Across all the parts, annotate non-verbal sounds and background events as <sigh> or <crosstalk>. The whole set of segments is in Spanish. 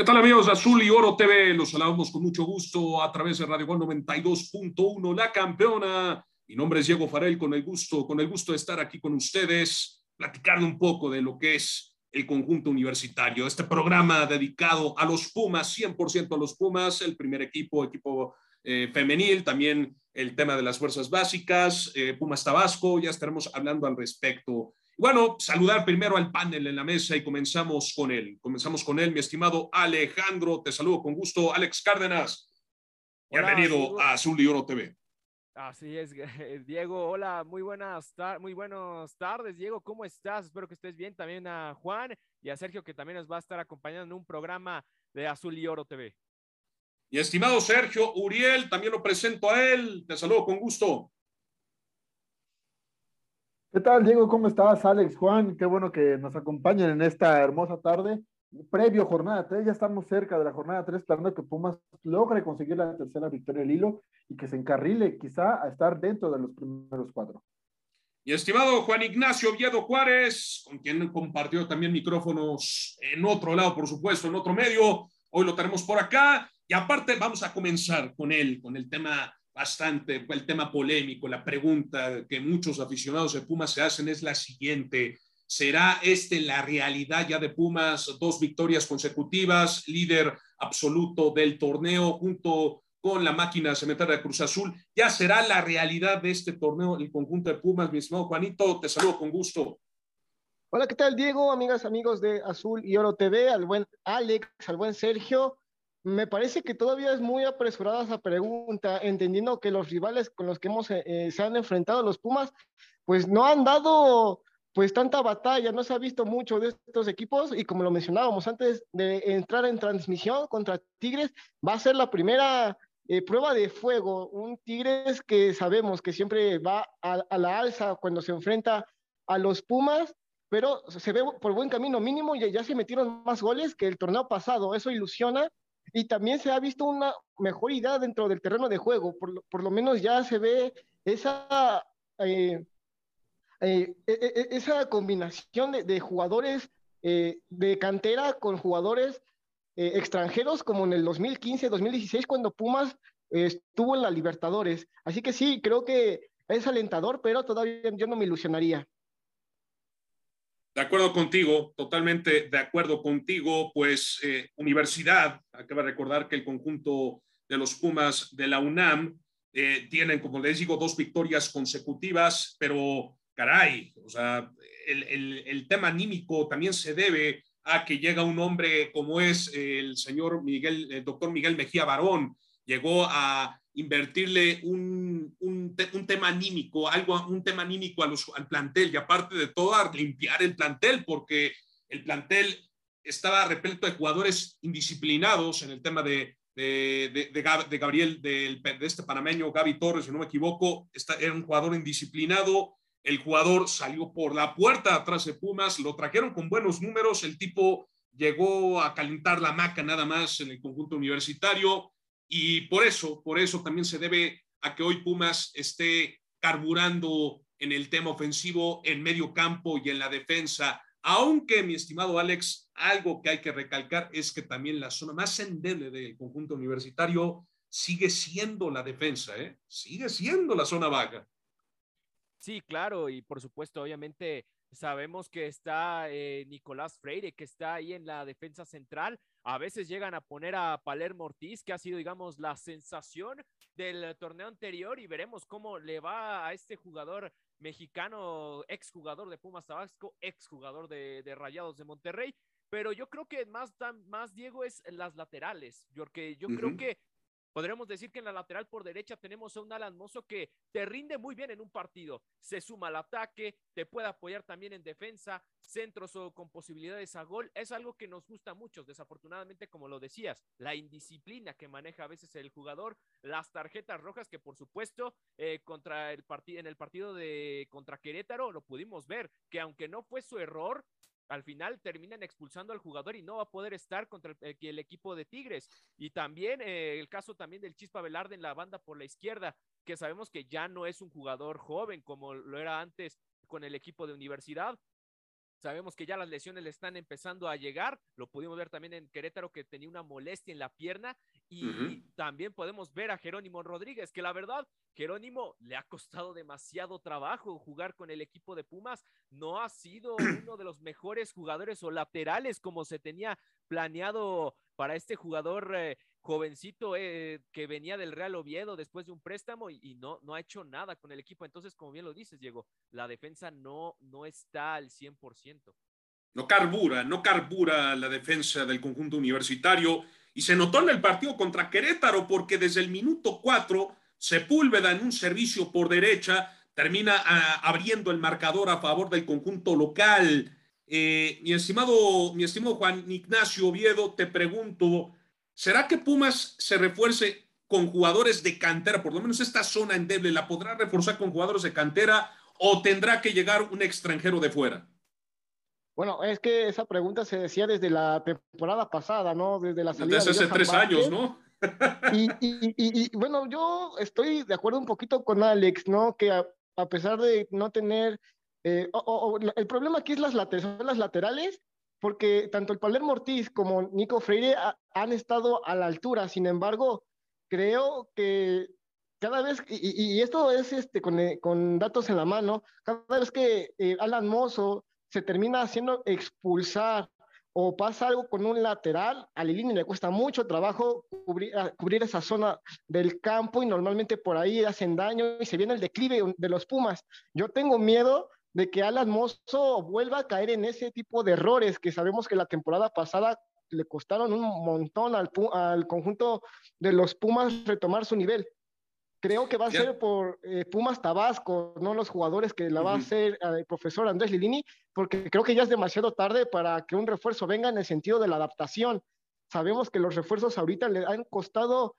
¿Qué tal amigos de Azul y Oro TV? Los saludamos con mucho gusto a través de Radio Gol 92.1, la campeona. Mi nombre es Diego Farel, con el gusto, con el gusto de estar aquí con ustedes, platicando un poco de lo que es el conjunto universitario. Este programa dedicado a los Pumas, 100% a los Pumas, el primer equipo, equipo eh, femenil, también el tema de las fuerzas básicas, eh, Pumas Tabasco, ya estaremos hablando al respecto. Bueno, saludar primero al panel en la mesa y comenzamos con él. Comenzamos con él, mi estimado Alejandro. Te saludo con gusto. Alex Cárdenas, bienvenido a Azul y Oro TV. Así es, <laughs> Diego. Hola, muy buenas, muy buenas tardes, Diego. ¿Cómo estás? Espero que estés bien. También a Juan y a Sergio, que también nos va a estar acompañando en un programa de Azul y Oro TV. Y estimado Sergio Uriel, también lo presento a él. Te saludo con gusto. ¿Qué tal, Diego? ¿Cómo estás, Alex, Juan? Qué bueno que nos acompañen en esta hermosa tarde. Previo jornada 3, ya estamos cerca de la jornada 3, esperando que Pumas logre conseguir la tercera victoria del hilo y que se encarrile quizá a estar dentro de los primeros cuatro. Y estimado Juan Ignacio Oviedo Juárez, con quien compartió también micrófonos en otro lado, por supuesto, en otro medio, hoy lo tenemos por acá. Y aparte vamos a comenzar con él, con el tema bastante, el tema polémico, la pregunta que muchos aficionados de Pumas se hacen es la siguiente. ¿Será este la realidad ya de Pumas? Dos victorias consecutivas, líder absoluto del torneo junto con la máquina cementera de Cruz Azul. ¿Ya será la realidad de este torneo el conjunto de Pumas? Mi estimado Juanito, te saludo con gusto. Hola, ¿qué tal Diego? Amigas, amigos de Azul y Oro TV, al buen Alex, al buen Sergio me parece que todavía es muy apresurada esa pregunta, entendiendo que los rivales con los que hemos, eh, eh, se han enfrentado los Pumas, pues no han dado pues tanta batalla, no se ha visto mucho de estos equipos y como lo mencionábamos antes de entrar en transmisión contra Tigres, va a ser la primera eh, prueba de fuego, un Tigres que sabemos que siempre va a, a, la alza cuando se enfrenta a los Pumas, pero se ve por buen camino mínimo y ya se metieron más goles que el torneo pasado, eso ilusiona y también se ha visto una mejoría dentro del terreno de juego, por lo, menos ya se ve esa, eh, eh, e, e, e, esa combinación de, jugadores eh, de cantera con jugadores extranjeros como en el 2015-2016 cuando Pumas estuvo en la Libertadores. Así que sí, creo que es alentador, pero todavía yo no me ilusionaría. De acuerdo contigo, totalmente de acuerdo contigo, pues eh, universidad, acaba de recordar que el conjunto de los Pumas de la UNAM eh, tienen, como les digo, dos victorias consecutivas, pero caray, o sea, el, el, tema anímico también se debe a que llega un hombre como es el señor Miguel, el doctor Miguel Mejía Barón, llegó a invertirle un, un, tema anímico, algo, un tema anímico a los, al plantel y aparte de todo, limpiar el plantel, porque el plantel estaba repleto de jugadores indisciplinados en el tema de, de, de, Gabriel, de, este panameño Gaby Torres, si no me equivoco, está, era un jugador indisciplinado. El jugador salió por la puerta atrás de Pumas, lo trajeron con buenos números. El tipo llegó a calentar la maca nada más en el conjunto universitario y por eso, por eso también se debe a que hoy Pumas esté carburando en el tema ofensivo, en medio campo y en la defensa. Aunque, mi estimado Alex, algo que hay que recalcar es que también la zona más endeble del conjunto universitario sigue siendo la defensa, ¿eh? Sigue siendo la zona vaga. Sí, claro, y por supuesto, obviamente sabemos que está eh, Nicolás Freire, que está ahí en la defensa central, a veces llegan a poner a Palermo Ortiz, que ha sido, digamos, la sensación del torneo anterior y veremos cómo le va a este jugador mexicano, exjugador de Pumas Tabasco, exjugador de, de Rayados de Monterrey. Pero yo creo que más, más Diego, es las laterales, porque yo creo que Podríamos decir que en la lateral por derecha tenemos a un Alan Mozo que te rinde muy bien en un partido. Se suma al ataque, te puede apoyar también en defensa, centros o con posibilidades a gol. Es algo que nos gusta mucho. Desafortunadamente, como lo decías, la indisciplina que maneja a veces el jugador, las tarjetas rojas que por supuesto eh, contra el partido en el partido de contra Querétaro lo pudimos ver que aunque no fue su error, al final terminan expulsando al jugador y no va a poder estar contra el, el equipo de Tigres. Y también eh, el caso también del Chispa Velarde en la banda por la izquierda, que sabemos que ya no es un jugador joven como lo era antes con el equipo de universidad. Sabemos que ya las lesiones le están empezando a llegar. Lo pudimos ver también en Querétaro que tenía una molestia en la pierna. Y también podemos ver a Jerónimo Rodríguez, que la verdad, Jerónimo le ha costado demasiado trabajo jugar con el equipo de Pumas. No ha sido <clears throat> uno de los mejores jugadores o laterales como se tenía planeado para este jugador eh, jovencito eh, que venía del Real Oviedo después de un préstamo y, no, no ha hecho nada con el equipo. Entonces, como bien lo dices, Diego, la defensa no, no está al 100%. No carbura, no carbura la defensa del conjunto universitario y se notó en el partido contra Querétaro porque desde el minuto 4 Sepúlveda en un servicio por derecha termina ah, abriendo el marcador a favor del conjunto local. Eh, mi estimado, mi estimado Juan Ignacio Oviedo, te pregunto, ¿Será que Pumas se refuerce con jugadores de cantera? Por lo menos esta zona endeble, ¿la podrá reforzar con jugadores de cantera o tendrá que llegar un extranjero de fuera? Bueno, es que esa pregunta se decía desde la temporada pasada, ¿no? Desde la salida desde hace tres años, ¿no? Y, bueno, yo estoy de acuerdo un poquito con Alex, ¿no? Que a, pesar de no tener... Eh, el problema aquí es las, laterales, las laterales porque tanto el Palermo Ortiz como Nico Freire han estado a la altura. Sin embargo, creo que cada vez, y, esto es este, con, eh, con, datos en la mano, cada vez que eh, Alan Mozo se termina haciendo expulsar o pasa algo con un lateral, a Lilini le cuesta mucho trabajo cubrir, cubrir, esa zona del campo y normalmente por ahí hacen daño y se viene el declive de los Pumas. Yo tengo miedo de que Alan Mozo vuelva a caer en ese tipo de errores que sabemos que la temporada pasada le costaron un montón al, al conjunto de los Pumas retomar su nivel. Creo que va a ser por eh, Pumas Tabasco, no los jugadores que la va a hacer eh, el profesor Andrés Lilini, porque creo que ya es demasiado tarde para que un refuerzo venga en el sentido de la adaptación. Sabemos que los refuerzos ahorita le han costado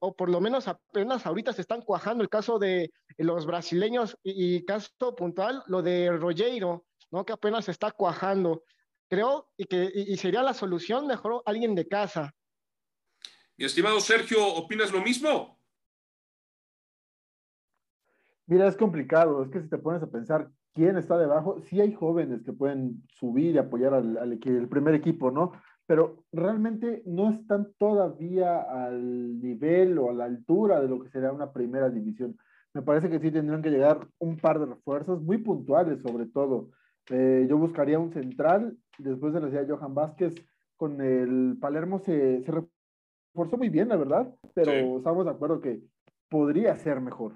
o por lo menos apenas ahorita se están cuajando el caso de los brasileños y, caso puntual, lo de Rogeiro, ¿no? que apenas se está cuajando. Creo y que y, sería la solución mejor alguien de casa. Mi estimado Sergio, ¿opinas lo mismo? Mira, es complicado, es que si te pones a pensar quién está debajo, sí hay jóvenes que pueden subir y apoyar al, al, primer equipo, ¿no? pero realmente no están todavía al nivel o a la altura de lo que sería una primera división. Me parece que sí tendrían que llegar un par de refuerzos muy puntuales, sobre todo. Eh, yo buscaría un central, después de la ciudad de Johan Vázquez, con el Palermo se, se reforzó muy bien, la verdad, pero estamos de acuerdo que podría ser mejor.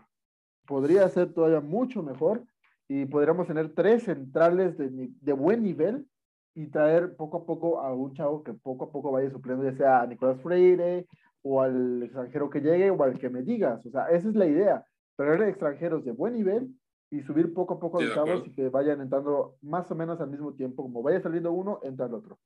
Podría ser todavía mucho mejor y podríamos tener tres centrales de, de buen nivel y traer poco a poco a un chavo que poco a poco vaya supliendo, ya sea a Nicolás Freire o al extranjero que llegue o al que me digas. O sea, esa es la idea, traer extranjeros de buen nivel y subir poco a poco a los chavos y que vayan entrando más o menos al mismo tiempo. Como vaya saliendo uno, entra el otro.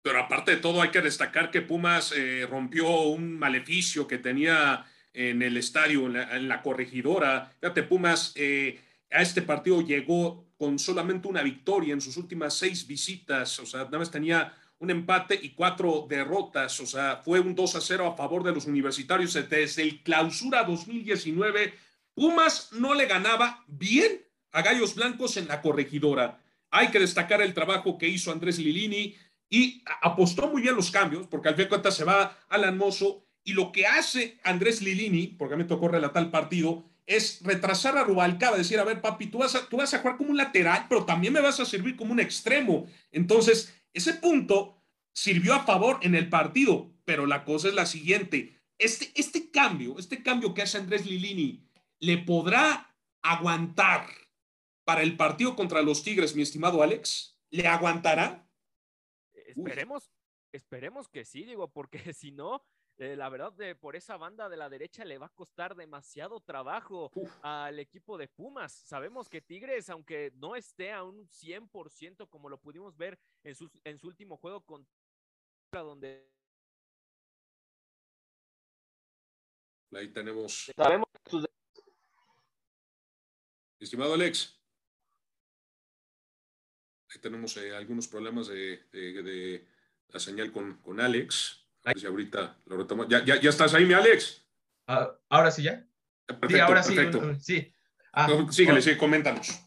Pero aparte de todo, hay que destacar que Pumas eh, rompió un maleficio que tenía en el estadio, en la, corregidora. Fíjate, Pumas eh, a este partido llegó con solamente una victoria en sus últimas seis visitas, o sea, nada más tenía un empate y cuatro derrotas, o sea, fue un 2 a 0 a favor de los universitarios desde el clausura 2019. Pumas no le ganaba bien a Gallos Blancos en la corregidora. Hay que destacar el trabajo que hizo Andrés Lilini y apostó muy bien los cambios, porque al fin de cuentas se va Alan Mozo y lo que hace Andrés Lilini, porque a mí me tocó relatar el partido, es retrasar a Rubalcaba, decir, a ver, papi, tú vas a, tú vas a jugar como un lateral, pero también me vas a servir como un extremo. Entonces, ese punto sirvió a favor en el partido, pero la cosa es la siguiente. Este, este cambio, este cambio que hace Andrés Lilini, ¿le podrá aguantar para el partido contra los Tigres, mi estimado Alex? ¿Le aguantará? Esperemos, esperemos que sí, digo, porque <laughs> si no, eh, la verdad, de, por esa banda de la derecha le va a costar demasiado trabajo al equipo de Pumas. Sabemos que Tigres, aunque no esté a un 100% como lo pudimos ver en su, en su último juego con donde... Ahí tenemos... Sabemos Estimado Alex. Ahí tenemos eh, algunos problemas de, de, la señal con, con Alex ahorita lo ¿Ya, ya, estás ahí, mi Alex? Ah, ahora sí, ya. Perfecto, sí, ahora perfecto. sí. sí. Ah, síguele, sí, coméntanos.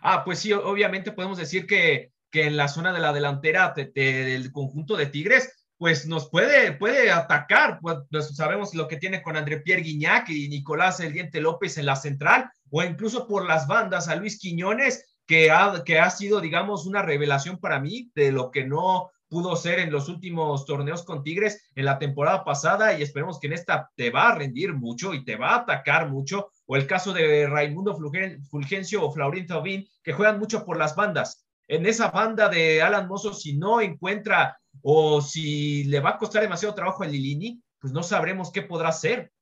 Ah, pues sí, obviamente podemos decir que, que en la zona de la delantera del conjunto de Tigres, pues nos puede, puede atacar. Pues, pues, sabemos lo que tiene con André Pierre Guignac y Nicolás El Diente López en la central, o incluso por las bandas a Luis Quiñones, que ha, que ha sido, digamos, una revelación para mí de lo que no pudo ser en los últimos torneos con Tigres en la temporada pasada y esperemos que en esta te va a rendir mucho y te va a atacar mucho. O el caso de Raimundo Fulgencio o Flaurín Taubín, que juegan mucho por las bandas. En esa banda de Alan Mozo, si no encuentra o si le va a costar demasiado trabajo a Lilini, pues no sabremos qué podrá hacer.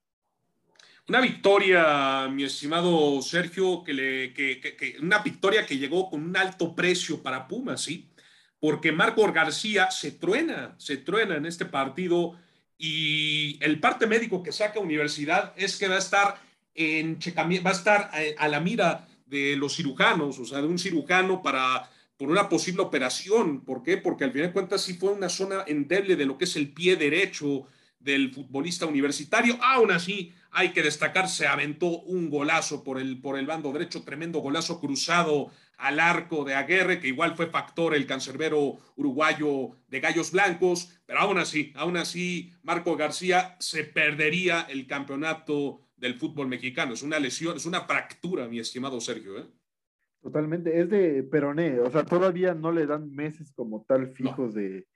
Una victoria, mi estimado Sergio, que, le, que, una victoria que llegó con un alto precio para Pumas, ¿sí? Porque Marco García se truena, se truena en este partido y el parte médico que saca Universidad es que va a estar en va a estar eh, a, la mira de los cirujanos, o sea, de un cirujano para por una posible operación. ¿Por qué? Porque al final de cuentas sí fue una zona endeble de lo que es el pie derecho del futbolista universitario. Aún así, hay que destacar, se aventó un golazo por el, por el bando derecho, tremendo golazo cruzado al arco de Aguerre, que igual fue factor el cancerbero uruguayo de Gallos Blancos, pero aún así, aún así, Marco García se perdería el campeonato del fútbol mexicano. Es una lesión, es una fractura, mi estimado Sergio. ¿eh? Totalmente, es de peroné, o sea, todavía no le dan meses como tal fijos de,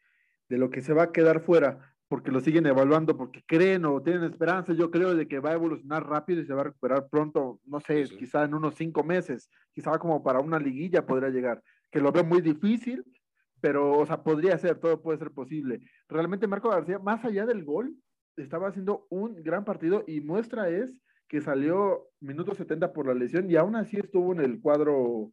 de lo que se va a quedar fuera porque lo siguen evaluando, porque creen o tienen esperanza, yo creo, de que va a evolucionar rápido y se va a recuperar pronto, no sé, quizá en unos cinco meses, quizá como para una liguilla podría llegar, que lo veo muy difícil, pero, o sea, podría ser, todo puede ser posible. Realmente Marco García, más allá del gol, estaba haciendo un gran partido y muestra es que salió minuto 70 por la lesión y aún así estuvo en el cuadro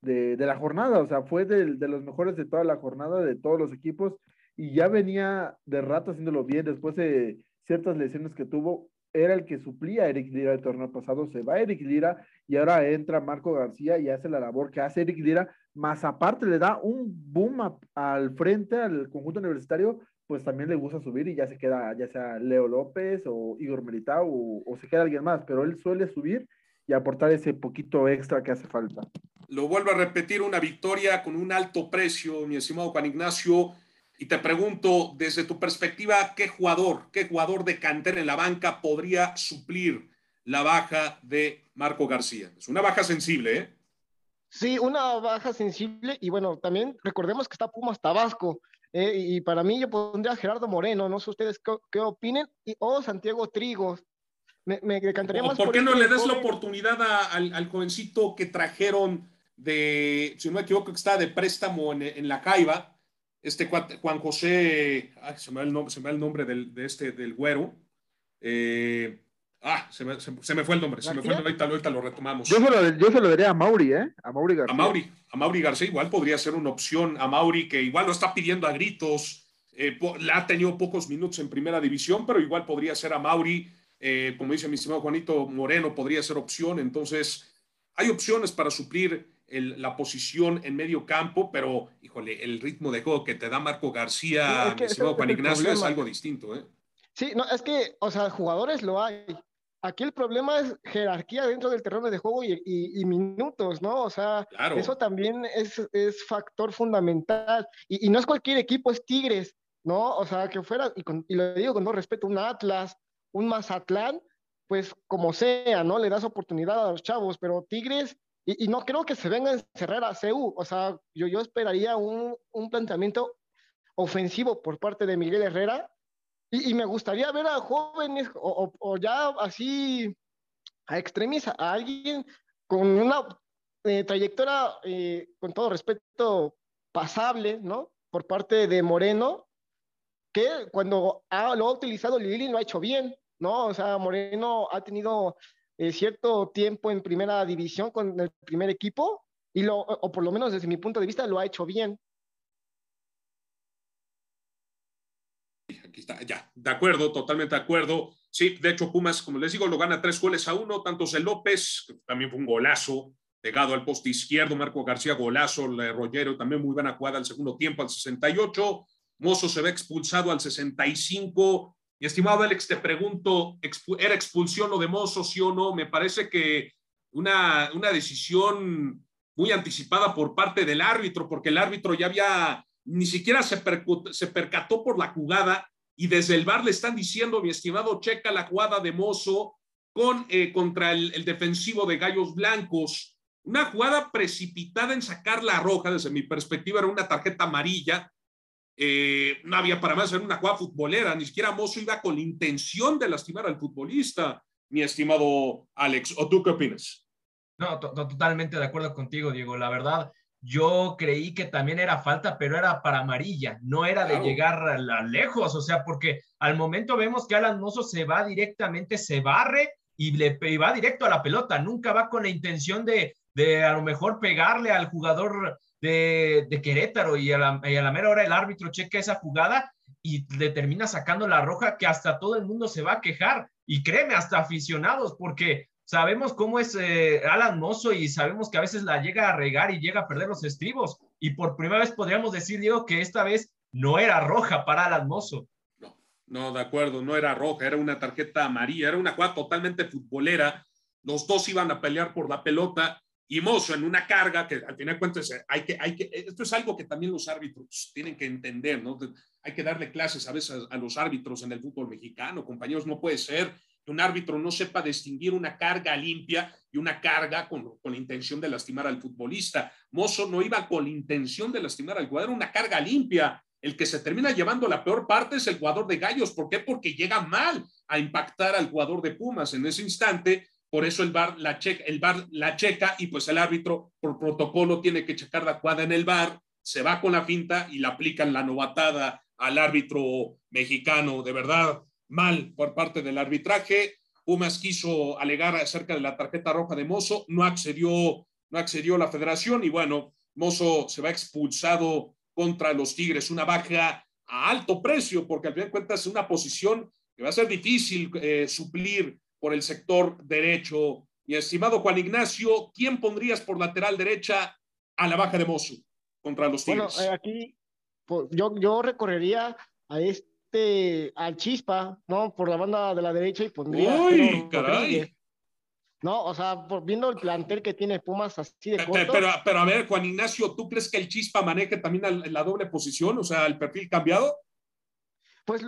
de, de la jornada, o sea, fue de, de los mejores de toda la jornada, de todos los equipos y ya venía de rato haciéndolo bien después de ciertas lesiones que tuvo. Era el que suplía a Eric Lira el torneo pasado, se va Eric Lira y ahora entra Marco García y hace la labor que hace Eric Lira, más aparte le da un boom al frente al conjunto universitario, pues también le gusta subir y ya se queda, ya sea Leo López o Igor Meritao o, o se queda alguien más, pero él suele subir y aportar ese poquito extra que hace falta. Lo vuelvo a repetir, una victoria con un alto precio, mi estimado Juan Ignacio y te pregunto, desde tu perspectiva, ¿qué jugador, qué jugador de cantera en la banca podría suplir la baja de Marco García? Es una baja sensible, ¿eh? Sí, una baja sensible y bueno, también recordemos que está Pumas Tabasco eh, y para mí yo pondría a Gerardo Moreno, no sé ustedes qué, opinen, y, o Santiago Trigos. Me, me decantaría más ¿Por qué no le des la oportunidad al, al, jovencito que trajeron de, si no me equivoco, que está de préstamo en, en la Caiba? Este Juan José, se, me va el nombre, se me el nombre del, de este, del güero. Eh, ah, se me, se, me, fue el nombre, se me fue el nombre, ahorita, lo retomamos. Yo se lo, yo se lo daría a Mauri, ¿eh? A Mauri García. A Mauri, a Mauri García igual podría ser una opción. A Mauri, que igual lo está pidiendo a gritos, eh, ha tenido pocos minutos en primera división, pero igual podría ser a Mauri. Eh, como dice mi estimado Juanito Moreno, podría ser opción. Entonces, hay opciones para suplir la posición en medio campo, pero híjole, el ritmo de juego que te da Marco García, es Juan Ignacio, es algo distinto, ¿eh? Sí, no, es que, o sea, jugadores lo hay. Aquí el problema es jerarquía dentro del terreno de juego y, minutos, ¿no? O sea, eso también es, es factor fundamental. Y, no es cualquier equipo, es Tigres, ¿no? O sea, que fuera, y, y lo digo con todo respeto, un Atlas, un Mazatlán, pues como sea, ¿no? Le das oportunidad a los chavos, pero Tigres y, no creo que se venga a encerrar a CEU. O sea, yo, yo esperaría un, un planteamiento ofensivo por parte de Miguel Herrera. Y, y me gustaría ver a jóvenes o, o, ya así a extremista, a alguien con una eh, trayectoria, eh, con todo respeto, pasable, ¿no? Por parte de Moreno, que cuando ha, lo ha utilizado Lili lo ha hecho bien, ¿no? O sea, Moreno ha tenido eh, cierto tiempo en primera división con el primer equipo, y lo, o por lo menos desde mi punto de vista lo ha hecho bien. Aquí está, ya, de acuerdo, totalmente de acuerdo. Sí, de hecho, Pumas, como les digo, lo gana tres goles a uno, tanto el López, que también fue un golazo, pegado al poste izquierdo, Marco García, golazo, Rollero, también muy buena jugada al segundo tiempo, al 68. Mozo se ve expulsado al 65 y estimado Alex, te pregunto, ¿era expulsión o de Mozo, sí o no? Me parece que una, una decisión muy anticipada por parte del árbitro, porque el árbitro ya había, ni siquiera se, percató por la jugada y desde el bar le están diciendo, mi estimado, checa la jugada de Mozo con, eh, contra el, defensivo de Gallos Blancos. Una jugada precipitada en sacar la roja, desde mi perspectiva era una tarjeta amarilla. Eh, no había para más, era una jugada futbolera, ni siquiera Mozo iba con la intención de lastimar al futbolista, mi estimado Alex. ¿O tú qué opinas? No, totalmente de acuerdo contigo, Diego. La verdad, yo creí que también era falta, pero era para amarilla, no era de llegar a, lejos, o sea, porque al momento vemos que Alan Mozo se va directamente, se barre y, le, va directo a la pelota, nunca va con la intención de, de a lo mejor pegarle al jugador de, de Querétaro y a, la, y a la mera hora el árbitro checa esa jugada y le termina sacando la roja que hasta todo el mundo se va a quejar y créeme, hasta aficionados, porque sabemos cómo es eh, Alan Mozo y sabemos que a veces la llega a regar y llega a perder los estribos. Y por primera vez podríamos decir, Diego, que esta vez no era roja para Alan Mozo. No, no, de acuerdo, no era roja, era una tarjeta amarilla, era una jugada totalmente futbolera. Los dos iban a pelear por la pelota y Mozo en una carga que al final de cuentas hay que, hay que, esto es algo que también los árbitros tienen que entender, ¿no? Hay que darle clases a veces a los árbitros en el fútbol mexicano, compañeros, no puede ser que un árbitro no sepa distinguir una carga limpia y una carga con, con la intención de lastimar al futbolista. Mozo no iba con la intención de lastimar al jugador, una carga limpia. El que se termina llevando la peor parte es el jugador de Gallos. ¿Por qué? Porque llega mal a impactar al jugador de Pumas en ese instante. Por eso el bar la checa, el bar la checa y pues el árbitro por protocolo tiene que checar la cuadra en el bar, se va con la finta y le aplican la novatada al árbitro mexicano. De verdad, mal por parte del arbitraje. Pumas quiso alegar acerca de la tarjeta roja de Mozo, no accedió, no accedió la federación y bueno, Mozo se va expulsado contra los Tigres, una baja a alto precio, porque al final de cuentas es una posición que va a ser difícil eh, suplir por el sector derecho. Mi estimado Juan Ignacio, ¿quién pondrías por lateral derecha a la baja de Mozo contra los Tigres? Bueno, eh, aquí pues, yo, yo recorrería a este al Chispa, ¿no? Por la banda de la derecha y pondría. ¡Uy, caray! No, o sea, por, viendo el plantel que tiene Pumas así de corto. Pero, pero, a ver, Juan Ignacio, ¿tú crees que el Chispa maneje también la, doble posición? O sea, el perfil cambiado. Pues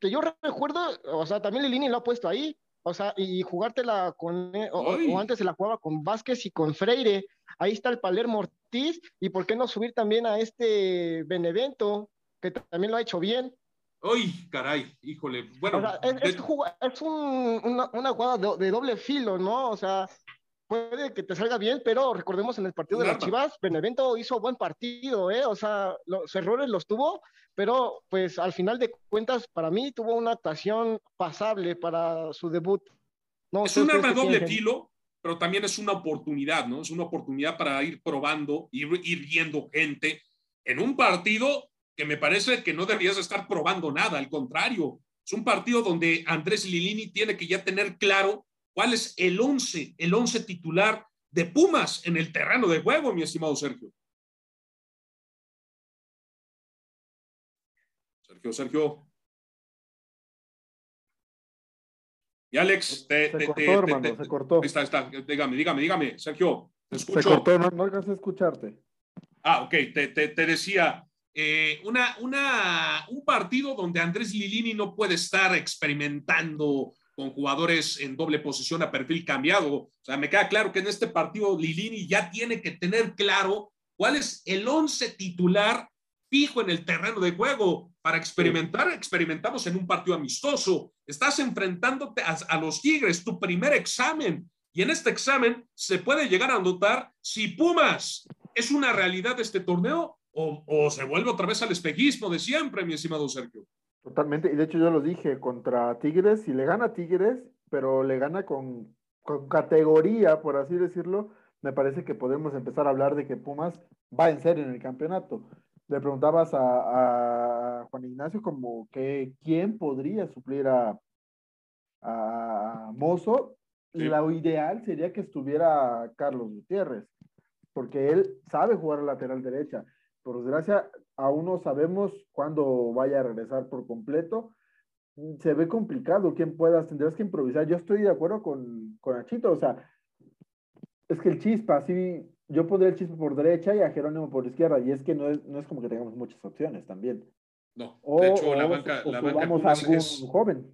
que yo recuerdo, o sea, también Lilini lo ha puesto ahí, o sea, y jugártela con, o, antes se la jugaba con Vázquez y con Freire, ahí está el Palermo Ortiz, y por qué no subir también a este Benevento, que también lo ha hecho bien. ¡Uy, caray! Híjole. Bueno, es, una, jugada de, doble filo, ¿no? O sea, puede que te salga bien, pero recordemos en el partido de las Chivas, Benevento hizo buen partido, ¿eh? O sea, los errores los tuvo, pero pues al final de cuentas, para mí tuvo una actuación pasable para su debut. No es un arma doble filo, pero también es una oportunidad, ¿no? Es una oportunidad para ir probando, ir, ir viendo gente en un partido que me parece que no deberías estar probando nada, al contrario, es un partido donde Andrés Lilini tiene que ya tener claro cuál es el once, el once titular de Pumas en el terreno de juego, mi estimado Sergio. Sergio, Sergio. Y Alex, te, se, cortó, hermano, se cortó. Está, está. Dígame, dígame, dígame, Sergio. Te escucho. Se cortó, no, no alcanzé a escucharte. Ah, ok, te, te decía, eh, una, una, un partido donde Andrés Lilini no puede estar experimentando con jugadores en doble posición a perfil cambiado. O sea, me queda claro que en este partido Lilini ya tiene que tener claro cuál es el once titular fijo en el terreno de juego para experimentar. Experimentamos en un partido amistoso. Estás enfrentándote a, los Tigres, tu primer examen. Y en este examen se puede llegar a notar si Pumas es una realidad de este torneo o, se vuelve otra vez al espejismo de siempre, mi estimado Sergio. Totalmente, y de hecho yo lo dije, contra Tigres, si le gana Tigres, pero le gana con, categoría, por así decirlo, me parece que podemos empezar a hablar de que Pumas va en serio en el campeonato. Le preguntabas a, Juan Ignacio como que quién podría suplir a, a Mozo. Lo ideal sería que estuviera Carlos Gutiérrez, porque él sabe jugar lateral derecha por desgracia, aún no sabemos cuándo vaya a regresar por completo. Se ve complicado quién puedas, tendrás que improvisar. Yo estoy de acuerdo con, con Achito, o sea, es que el Chispa, sí, yo pondría el Chispa por derecha y a Jerónimo por izquierda, y es que no es, no es como que tengamos muchas opciones también. No, O, de hecho, la o- banca, o la banca subamos a Pumas algún es, joven.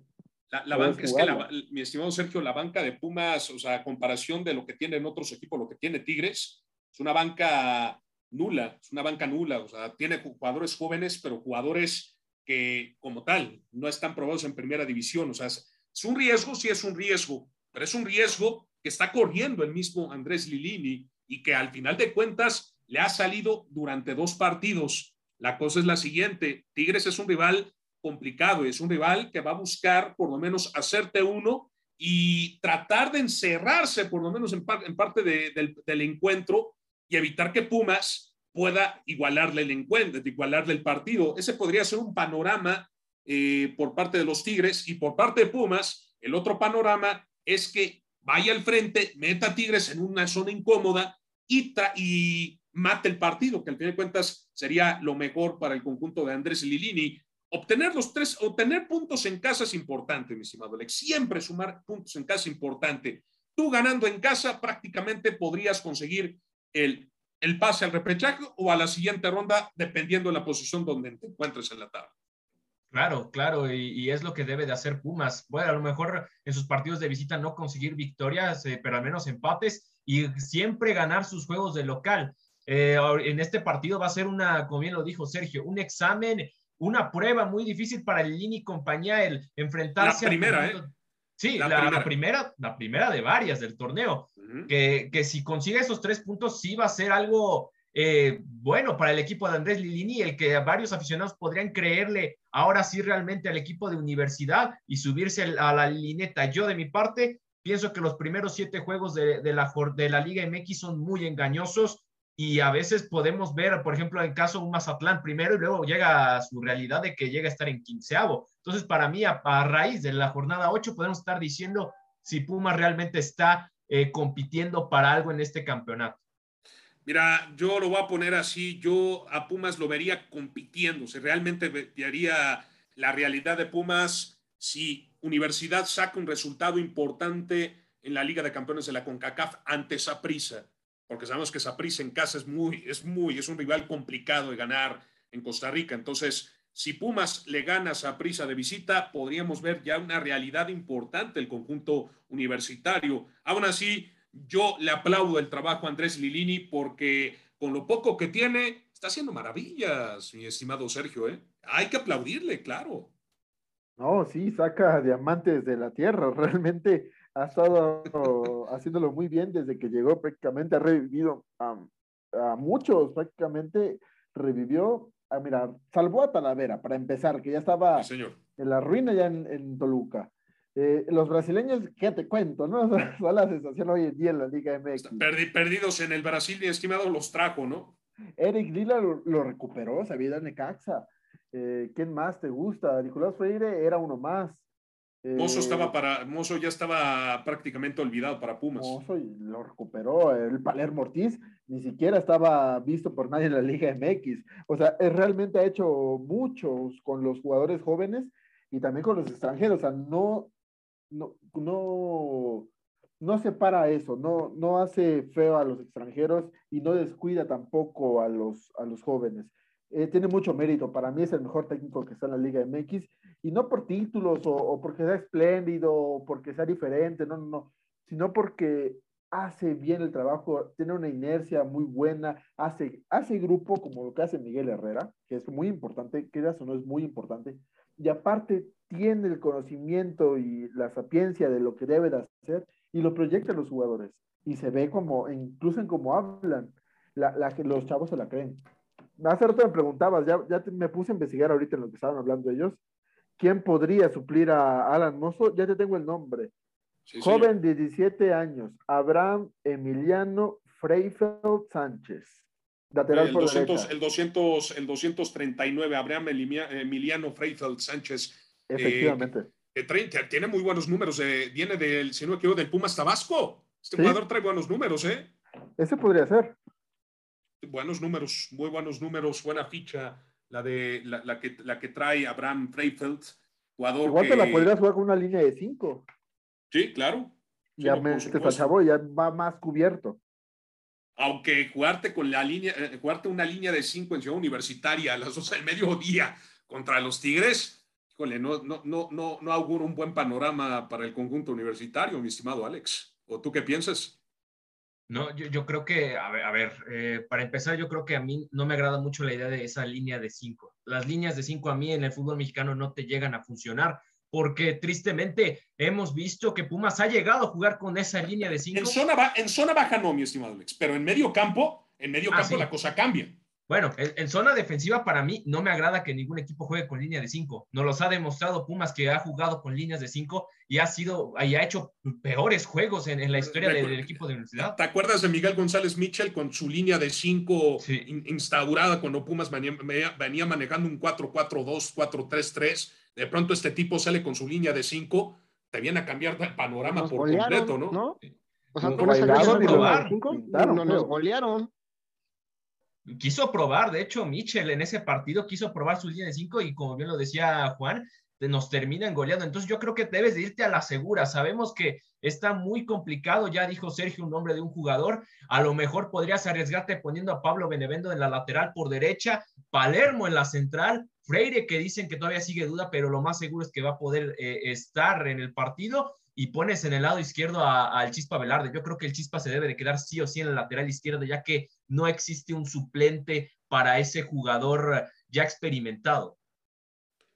la, la banca, es que la- mi estimado Sergio, la banca de Pumas, o sea, a comparación de lo que tienen otros equipos, lo que tiene Tigres, es una banca nula, es una banca nula, o sea, tiene jugadores jóvenes, pero jugadores que como tal no están probados en primera división, o sea, es, un riesgo, sí es un riesgo, pero es un riesgo que está corriendo el mismo Andrés Lilini y que al final de cuentas le ha salido durante dos partidos. La cosa es la siguiente, Tigres es un rival complicado, es un rival que va a buscar por lo menos hacerte uno y tratar de encerrarse por lo menos en, par- en parte de- del, del encuentro y evitar que Pumas pueda igualarle el encuentro, igualarle el partido. Ese podría ser un panorama eh, por parte de los Tigres y por parte de Pumas, el otro panorama es que vaya al frente, meta Tigres en una zona incómoda y, y mate el partido, que al fin de cuentas sería lo mejor para el conjunto de Andrés Lilini. Obtener los tres, obtener puntos en casa es importante, mi estimado Alex. Siempre sumar puntos en casa es importante. Tú ganando en casa prácticamente podrías conseguir el, el pase al repechaje o a la siguiente ronda, dependiendo de la posición donde te encuentres en la tabla. Claro, claro, y, y es lo que debe de hacer Pumas. Bueno, a lo mejor en sus partidos de visita no conseguir victorias, eh, pero al menos empates y siempre ganar sus juegos de local. Eh, en este partido va a ser una, como bien lo dijo Sergio, un examen, una prueba muy difícil para el Lini y compañía el enfrentarse. La primera, conjunto- Sí, La la, la primera. primera, la primera de varias del torneo Que, si consigue esos tres puntos sí va a ser algo eh, bueno para el equipo de Andrés Lilini, el que varios aficionados podrían creerle ahora sí realmente al equipo de universidad y subirse a la lineta. Yo de mi parte pienso que los primeros siete juegos de, de la, de la Liga MX son muy engañosos y a veces podemos ver, por ejemplo, en caso un Mazatlán primero y luego llega su realidad de que llega a estar en quinceavo. Entonces, para mí, a, a raíz de la jornada 8, podemos estar diciendo si Pumas realmente está eh, compitiendo para algo en este campeonato. Mira, yo lo voy a poner así, yo a Pumas lo vería compitiendo, si realmente vería la realidad de Pumas si Universidad saca un resultado importante en la Liga de Campeones de la CONCACAF ante Saprissa, porque sabemos que Saprissa en casa es muy, es muy, es un rival complicado de ganar en Costa Rica. Entonces, si Pumas le gana a Saprissa de visita, podríamos ver ya una realidad importante el conjunto universitario. Aún así, yo le aplaudo el trabajo a Andrés Lilini porque con lo poco que tiene, está haciendo maravillas, mi estimado Sergio. ¿eh? Hay que aplaudirle, claro. No, sí, saca diamantes de la tierra. <laughs> Realmente ha estado haciéndolo muy bien desde que llegó. Prácticamente ha revivido a muchos, prácticamente revivió. Ah, mira, salvó a Talavera para empezar, que ya estaba Sí, señor. en la ruina ya en, en Toluca. Eh, los brasileños, ¿qué te cuento? ¿no? <laughs> Son la sensación hoy en día en la Liga MX. Perdi- perdidos en el Brasil, mi estimado, los trajo, ¿no? Eric Lila lo, lo recuperó, se había ido a Necaxa. Eh, ¿Quién más te gusta? Nicolás Freire era uno más. Eh, Mozo estaba para, Mozo ya estaba prácticamente olvidado para Pumas. Mozo y lo recuperó. El Palermo Ortiz ni siquiera estaba visto por nadie en la Liga MX. O sea, realmente ha hecho muchos con los jugadores jóvenes y también con los extranjeros. O sea, no, no, no, no separa eso, no, no hace feo a los extranjeros y no descuida tampoco a los, a los jóvenes. Eh, tiene mucho mérito. Para mí es el mejor técnico que está en la Liga MX y no por títulos o, o porque sea espléndido o porque sea diferente, no, no, no, sino porque hace bien el trabajo, tiene una inercia muy buena, hace, hace grupo como lo que hace Miguel Herrera, que es muy importante, quieras o no es muy importante, y aparte tiene el conocimiento y la sapiencia de lo que debe de hacer y lo proyecta a los jugadores. Y se ve como, incluso en cómo hablan, la, la, los chavos se la creen. Hace rato me preguntabas, ya, ya me puse a investigar ahorita en lo que estaban hablando ellos, ¿quién podría suplir a Alan Mozo? Ya te tengo el nombre. Sí, Joven de 17 años, Abraham Emiliano Freifeld Sánchez. Lateral el, por 200, derecha. el, 200, el 239, Abraham Emiliano Freifeld Sánchez, Efectivamente. que trae- tiene muy buenos números, eh, viene del, si no me equivoco, del Pumas Tabasco. Este Sí. jugador trae buenos números, ¿eh? Ese podría ser. Buenos números, muy buenos números, buena ficha, la, de, la, la que, la que trae Abraham Freifeld, jugador Igual que... te la podrías jugar con una línea de 5. Sí, claro. Sí, Ya metes al chavo ya va más cubierto. aunque jugarte con la línea, eh, jugarte una línea de cinco en Ciudad Universitaria a las 12 del mediodía contra los Tigres, híjole, no, no, no, no, no auguro un buen panorama para el conjunto universitario, mi estimado Alex. ¿O tú qué piensas? No, yo, yo creo que, a ver, a ver eh, para empezar, yo creo que a mí no me agrada mucho la idea de esa línea de cinco. Las líneas de cinco a mí en el fútbol mexicano no te llegan a funcionar porque tristemente hemos visto que Pumas ha llegado a jugar con esa línea de cinco. En zona, en zona baja no, mi estimado Alex, pero en medio campo, en medio ah, campo la cosa cambia. Bueno, en, zona defensiva para mí no me agrada que ningún equipo juegue con línea de cinco. Nos los ha demostrado Pumas que ha jugado con líneas de cinco y ha sido y ha hecho peores juegos en, la historia del, equipo de universidad. ¿Te acuerdas de Miguel González Mitchell con su línea de cinco instaurada cuando Pumas venía, venía manejando un 4-4-2, 4-3-3? De pronto este tipo sale con su línea de cinco, te viene a cambiar el panorama por completo, ¿no? ¿no? O sea, con esa no nos golearon quiso probar, de hecho, Mitchell en ese partido quiso probar su línea de 5 y como bien lo decía Juan, nos terminan goleando. Entonces yo creo que debes de irte a la segura. Sabemos que está muy complicado, ya dijo Sergio un nombre de un jugador. A lo mejor podrías arriesgarte poniendo a Pablo Benevendo en la lateral por derecha, Palermo en la central, Freire que dicen que todavía sigue duda, pero lo más seguro es que va a poder eh, estar en el partido y pones en el lado izquierdo al Chispa Velarde. Yo creo que el Chispa se debe de quedar sí o sí en el lateral izquierdo, ya que no existe un suplente para ese jugador ya experimentado.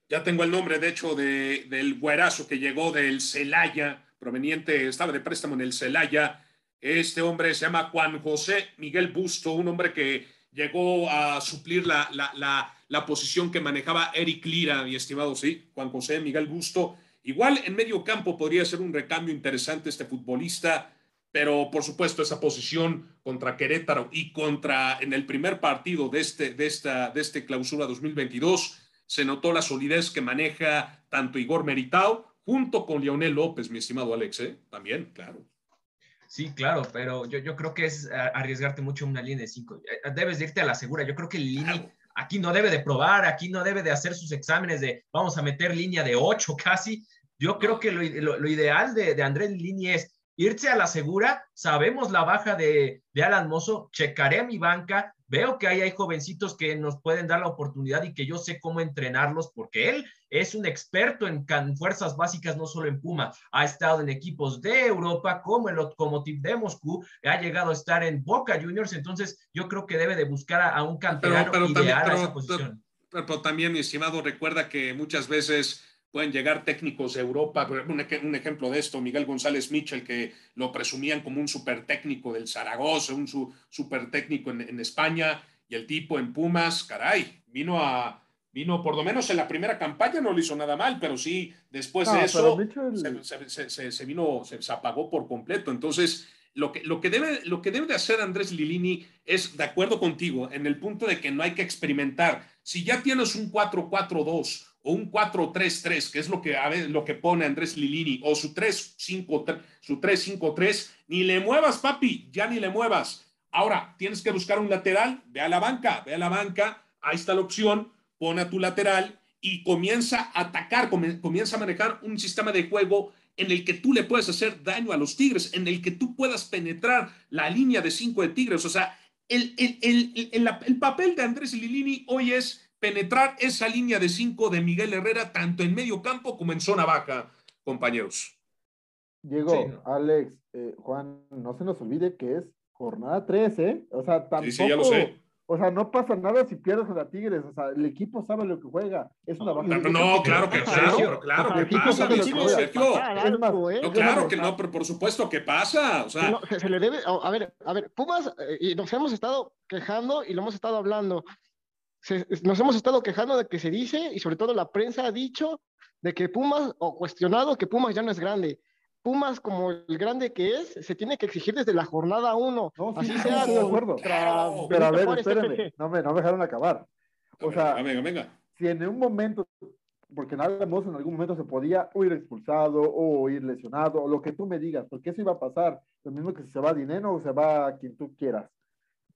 Ya tengo el nombre, de hecho, de, del güerazo que llegó del Celaya, proveniente, estaba de préstamo en el Celaya. Este hombre se llama Juan José Miguel Busto, un hombre que llegó a suplir la, la, la, la posición que manejaba Eric Lira, mi estimado, sí, Juan José Miguel Busto Igual en medio campo podría ser un recambio interesante este futbolista, pero por supuesto esa posición contra Querétaro y contra en el primer partido de este, de esta, de este clausura 2022 se notó la solidez que maneja tanto Igor Meritao junto con Leonel López, mi estimado Alex, ¿eh? también, claro. Sí, claro, pero yo, yo creo que es arriesgarte mucho una línea de cinco. Eh, debes irte a la segura. Yo creo que el línea aquí no debe de probar, aquí no debe de hacer sus exámenes de vamos a meter línea de ocho <laughs> casi. Yo creo que lo, ideal de, de Andrés Lini es irse a la segura. Sabemos la baja de, de Alan Mozo, checaré a mi banca, veo que ahí hay jovencitos que nos pueden dar la oportunidad y que yo sé cómo entrenarlos porque él es un experto en, fuerzas básicas, no solo en Puma, ha estado en equipos de Europa como el Lokomotiv de Moscú, ha llegado a estar en Boca Juniors, entonces yo creo que debe de buscar a, un canterano ideal a esa posición. pero, también, mi estimado, recuerda que muchas veces pueden llegar técnicos de Europa. Un, ejemplo de esto, Miguel González Mitchell, que lo presumían como un super técnico del Zaragoza, un super técnico en, España, y el tipo en Pumas, caray, vino a, vino por lo menos en la primera campaña, no lo hizo nada mal, pero sí, después de eso, se, vino, se, apagó por completo. Entonces, lo que, lo, que debe, lo que debe de hacer Andrés Lilini es, de acuerdo contigo, en el punto de que no hay que experimentar. Si ya tienes un 4-4-2 o un 4-3-3, que es lo que, lo que pone Andrés Lilini, o su 3-5-3, ni le muevas, papi, ya ni le muevas. Ahora, tienes que buscar un lateral, ve a la banca, ve a la banca, ahí está la opción, pone a tu lateral y comienza a atacar, comienza a manejar un sistema de juego en el que tú le puedes hacer daño a los Tigres, en el que tú puedas penetrar la línea de 5 de Tigres. O sea, el, el, el papel de Andrés Lilini hoy es penetrar esa línea de cinco de Miguel Herrera, tanto en medio campo como en zona baja, compañeros. Llegó, Alex, eh, Juan, no se nos olvide que es jornada 3, ¿eh? O sea, tampoco. Sí, ya lo sé. O sea, no pasa nada si pierdes a la Tigres. O sea, el equipo sabe lo que juega. Es una baja. No, no, claro que claro, claro que pasa, No, claro que no, pero por supuesto que pasa. O sea, se, le debe. A ver, a ver, Pumas, eh, y nos hemos estado quejando y lo hemos estado hablando nos hemos estado quejando de que se dice, y sobre todo la prensa ha dicho, de que Pumas, o cuestionado que Pumas ya no es grande. Pumas, como el grande que es, se tiene que exigir desde la jornada 1. Así sea. de acuerdo. Pero a ver, espérenme, no me, no me dejaron acabar. O sea, venga, venga. si en un momento, porque nada más en algún momento se podía o ir expulsado o ir lesionado, o lo que tú me digas, porque eso iba a pasar. Lo mismo que si se va Dinero o se va a quien tú quieras.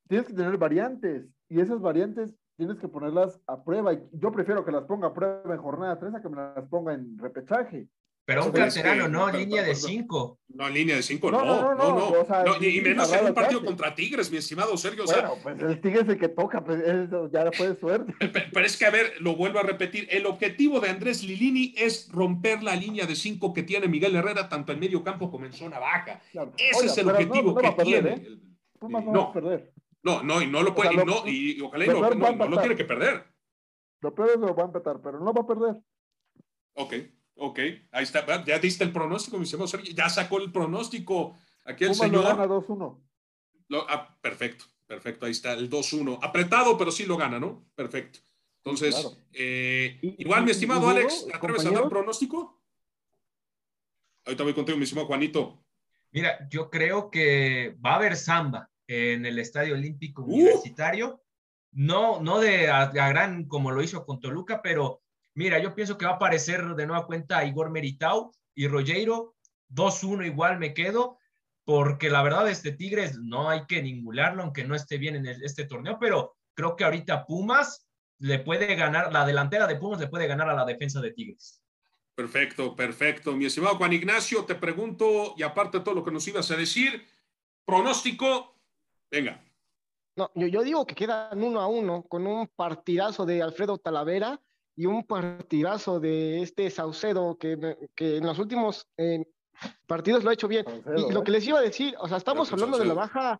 Tienes que tener variantes, y esas variantes tienes que ponerlas a prueba. Y yo prefiero que las ponga a prueba en jornada 3 a que me las ponga en repechaje. Pero un canterano, no, línea de cinco. No, línea de cinco, no, no, no. y menos en un partido contra Tigres, mi estimado Sergio. Bueno, pues el Tigres es el que toca, pues eso ya fue suerte. Pero es que, a ver, lo vuelvo a repetir, el objetivo de Andrés Lilini es romper la línea de cinco que tiene Miguel Herrera, tanto en medio campo como en zona baja. Ese es el objetivo que tiene. ¿eh? no, va a perder. No, no, y no lo puede, y, no, y ojalá no, no, lo tiene que perder. Lo peor es lo va a empatar, pero no va a perder. Ok. Ok, ahí está. Ya diste el pronóstico, mi señor Sergio. Ya sacó el pronóstico. Aquí el señor. gana 2-1. Ah, perfecto, perfecto. Ahí está el 2-1. Apretado, pero sí lo gana, ¿no? Perfecto. Entonces, eh, igual, mi estimado Alex, ¿te atreves a dar pronóstico? Ahorita voy contigo, mi estimado Juanito. Mira, yo creo que va a haber samba en el Estadio Olímpico uh. Universitario. No, no de a, gran como lo hizo con Toluca, pero Mira, yo pienso que va a aparecer de nueva cuenta Igor Meritau y Rogero. 2-1 igual me quedo, porque la verdad este Tigres no hay que ningularlo, aunque no esté bien en este torneo, pero creo que ahorita Pumas le puede ganar, la delantera de Pumas le puede ganar a la defensa de Tigres. Perfecto, perfecto. Mi estimado Juan Ignacio, te pregunto, y aparte de todo lo que nos ibas a decir, pronóstico, venga. No, yo, yo digo que quedan uno a uno con un partidazo de Alfredo Talavera y un partidazo de este Saucedo que, que en los últimos eh, partidos lo ha hecho bien. y lo ¿eh? que les iba a decir, o sea, estamos hablando de la baja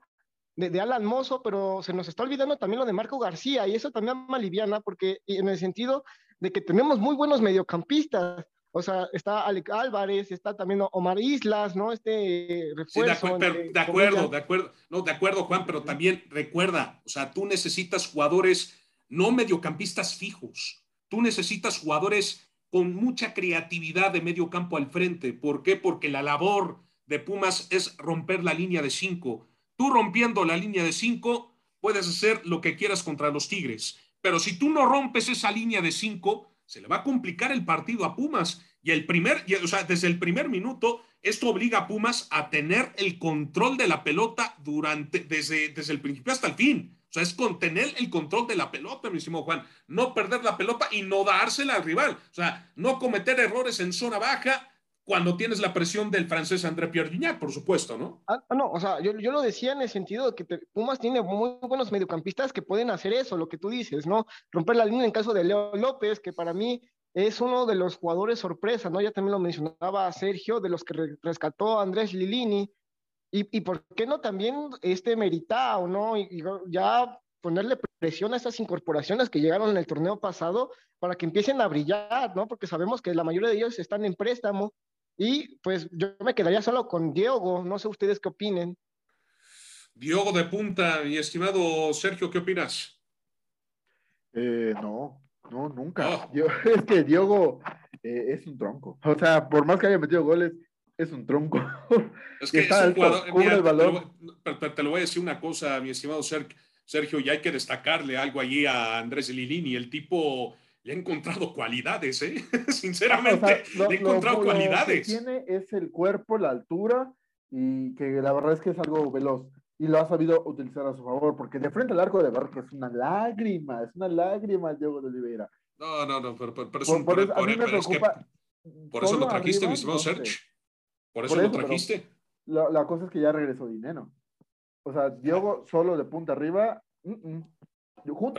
de, Alan Mozo, pero se nos está olvidando también lo de Marco García y eso también me aliviana porque en el sentido de que tenemos muy buenos mediocampistas. O sea, está Alec Álvarez, está también Omar Islas, ¿no? Este refuerzo. de, de, acuerdo, de acuerdo. No, de acuerdo, Juan, pero también recuerda, o sea, tú necesitas jugadores no mediocampistas fijos Tú necesitas jugadores con mucha creatividad de medio campo al frente. ¿Por qué? Porque la labor de Pumas es romper la línea de cinco. Tú rompiendo la línea de cinco, puedes hacer lo que quieras contra los Tigres. Pero si tú no rompes esa línea de cinco, se le va a complicar el partido a Pumas. Y el primer, o sea, desde el primer minuto, esto obliga a Pumas a tener el control de la pelota durante, desde, desde el principio hasta el fin. O sea, es contener el control de la pelota, mi estimado Juan. No perder la pelota y no dársela al rival. O sea, no cometer errores en zona baja cuando tienes la presión del francés André Pierre Gignac, por supuesto, ¿no? Ah, no, o sea, yo, yo, lo decía en el sentido de que Pumas tiene muy buenos mediocampistas que pueden hacer eso, lo que tú dices, ¿no? Romper la línea en caso de Leo López, que para mí es uno de los jugadores sorpresa, ¿no? Ya también lo mencionaba Sergio, de los que rescató Andrés Lilini, y, por qué no también este Meritao, ¿no? Y, ya ponerle presión a esas incorporaciones que llegaron en el torneo pasado para que empiecen a brillar, ¿no? Porque sabemos que la mayoría de ellos están en préstamo. Y pues yo me quedaría solo con Diego, no sé ustedes qué opinen. Diego de punta, mi estimado Sergio, ¿qué opinas? Eh, no, no, nunca. <laughs> es que Diego eh, es un tronco. O sea, por más que haya metido goles, es un tronco. <laughs> Es que es un jugador, el balón. Te, lo, voy a decir una cosa, mi estimado Sergio, y hay que destacarle algo allí a Andrés Lilini. El tipo le ha encontrado cualidades, ¿eh? <laughs> Sinceramente, le ha encontrado cualidades. Lo que tiene es el cuerpo, la altura, y que la verdad es que es algo veloz. Y lo ha sabido utilizar a su favor, porque de frente al arco de Barco es una lágrima, es una lágrima Diego de Oliveira. No, no, no, pero, pero, por, por, eso, a mí me preocupa. por eso lo trajiste, mi estimado Sergio. Por eso, lo trajiste. La, cosa es que ya regresó dinero. O sea, Diego solo de punta arriba.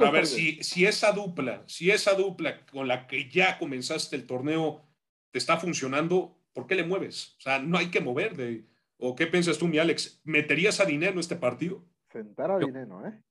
A ver, si, si esa dupla, si esa dupla con la que ya comenzaste el torneo te está funcionando, ¿por qué le mueves? O sea, no hay que mover. De, ¿O qué piensas tú, mi Alex? ¿Meterías a dinero en este partido? Sentar a dinero, ¿eh?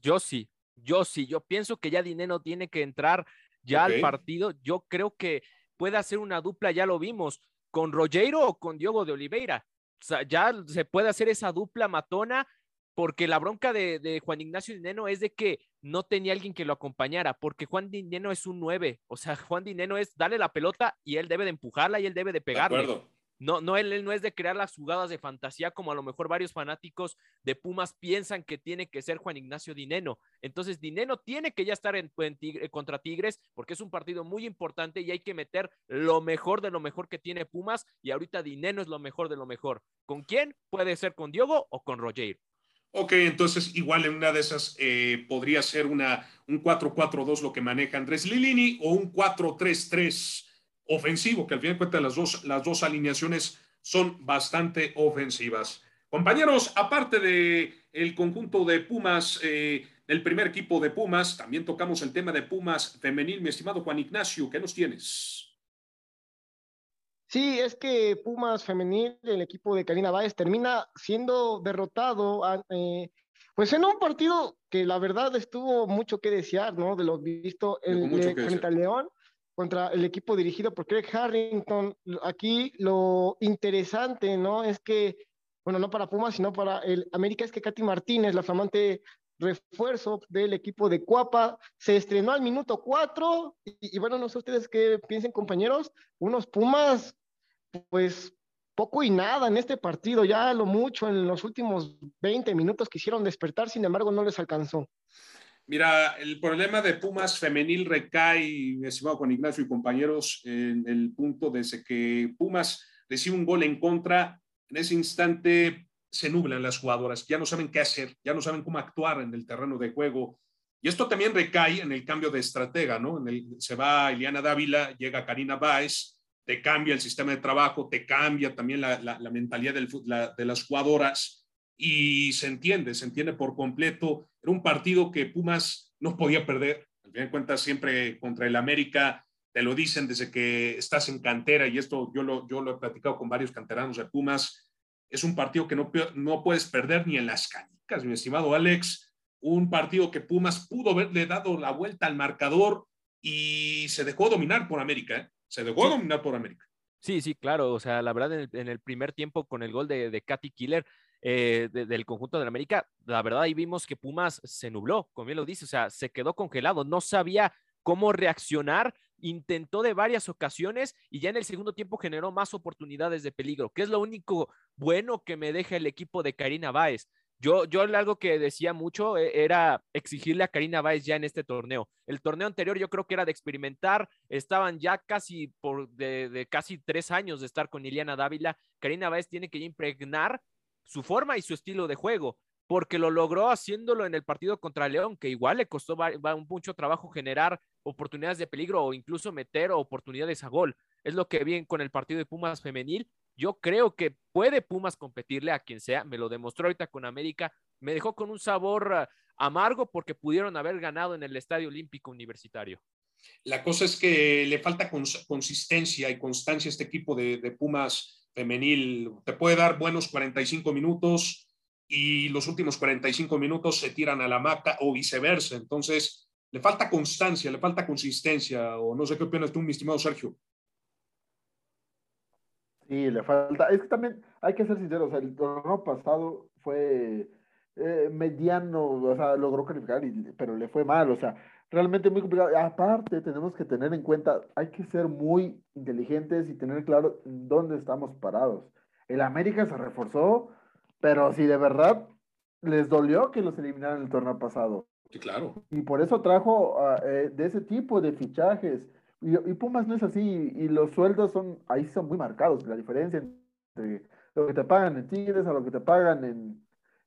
Yo sí, yo sí. Yo pienso que ya dinero tiene que entrar ya al partido. Yo creo que puede hacer una dupla, ya lo vimos con Rogero o con Diogo de Oliveira. O sea, ya se puede hacer esa dupla matona porque la bronca de, Juan Ignacio Dineno es de que no tenía alguien que lo acompañara, porque Juan Dineno es un 9, o sea, Juan Dineno es darle la pelota y él debe de empujarla y él debe de pegarle. No, no, él, no es de crear las jugadas de fantasía como a lo mejor varios fanáticos de Pumas piensan que tiene que ser Juan Ignacio Dineno. Entonces, Dineno tiene que ya estar en, contra Tigres porque es un partido muy importante y hay que meter lo mejor de lo mejor que tiene Pumas y ahorita Dineno es lo mejor de lo mejor. ¿Con quién? Puede ser con Diogo o con Roger. Ok, entonces igual en una de esas eh, podría ser una, un 4-4-2 lo que maneja Andrés Lilini o un 4-3-3 ofensivo, que al fin de cuentas las dos, las dos alineaciones son bastante ofensivas. Compañeros, aparte de el conjunto de Pumas, eh, el primer equipo de Pumas, también tocamos el tema de Pumas femenil, mi estimado Juan Ignacio, ¿qué nos tienes? Sí, es que Pumas femenil, el equipo de Karina Báez, termina siendo derrotado, eh, pues en un partido que la verdad estuvo mucho que desear, ¿no? De lo visto en, frente al León contra el equipo dirigido por Craig Harrington. Aquí lo interesante, ¿no? Es que, bueno, no para Pumas, sino para el América, es que Katy Martínez, la flamante refuerzo del equipo de Cuapa. Se estrenó al minuto 4 y, y, bueno, no sé ustedes qué piensen compañeros, unos Pumas pues poco y nada en este partido, ya lo mucho en los últimos 20 minutos quisieron despertar, sin embargo no les alcanzó. Mira, el problema de Pumas femenil recae, estimado Juan Ignacio y compañeros, en el punto desde que Pumas recibe un gol en contra, en ese instante se nublan las jugadoras, ya no saben qué hacer, ya no saben cómo actuar en el terreno de juego. Y esto también recae en el cambio de estratega, ¿no? Se va Eliana Dávila, llega Karina Báez, te cambia el sistema de trabajo, te cambia también la, mentalidad de las jugadoras y se entiende, se entiende por completo. Era un partido que Pumas no podía perder. Al fin de cuentas, siempre contra el América, te lo dicen desde que estás en cantera y esto yo lo, yo lo he platicado con varios canteranos de Pumas. Es un partido que no, no puedes perder ni en las canicas, mi estimado Alex. Un partido que Pumas pudo haberle dado la vuelta al marcador y se dejó dominar por América. ¿eh? Se dejó sí. dominar por América. Sí, sí, claro. O sea, la verdad, en el, en el primer tiempo con el gol de, de Katy Killer eh, de, del conjunto de América, la verdad ahí vimos que Pumas se nubló, como bien lo dice, o sea, se quedó congelado, no sabía cómo reaccionar, intentó de varias ocasiones y ya en el segundo tiempo generó más oportunidades de peligro, que es lo único bueno que me deja el equipo de Karina Báez. Yo, yo algo que decía mucho eh, era exigirle a Karina Báez ya en este torneo. El torneo anterior yo creo que era de experimentar, estaban ya casi por de, casi tres años de estar con Iliana Dávila. Karina Báez tiene que impregnar su forma y su estilo de juego, porque lo logró haciéndolo en el partido contra León, que igual le costó un mucho trabajo generar oportunidades de peligro o incluso meter oportunidades a gol. Es lo que vi con el partido de Pumas femenil yo creo que puede Pumas competirle a quien sea, me lo demostró ahorita con América, me dejó con un sabor uh, amargo porque pudieron haber ganado en el Estadio Olímpico Universitario. La cosa es que le falta cons consistencia y constancia a este equipo de, de, Pumas femenil. Te puede dar buenos 45 minutos y los últimos 45 minutos se tiran a la maca o viceversa. Entonces, le falta constancia, le falta consistencia, o no sé qué opinas tú, mi estimado Sergio. Sí, le falta. Es que también hay que ser sinceros, o sea, el torneo pasado fue eh, mediano, o sea, logró calificar, y, pero le fue mal, o sea, realmente muy complicado. Aparte, tenemos que tener en cuenta, hay que ser muy inteligentes y tener claro dónde estamos parados. El América se reforzó, pero si de verdad les dolió que los eliminaran el torneo pasado. Sí, claro. Y por eso trajo uh, eh, de ese tipo de fichajes y, y, Pumas no es así, y los sueldos son, ahí son muy marcados, la diferencia entre lo que te pagan en Tigres a lo que te pagan en,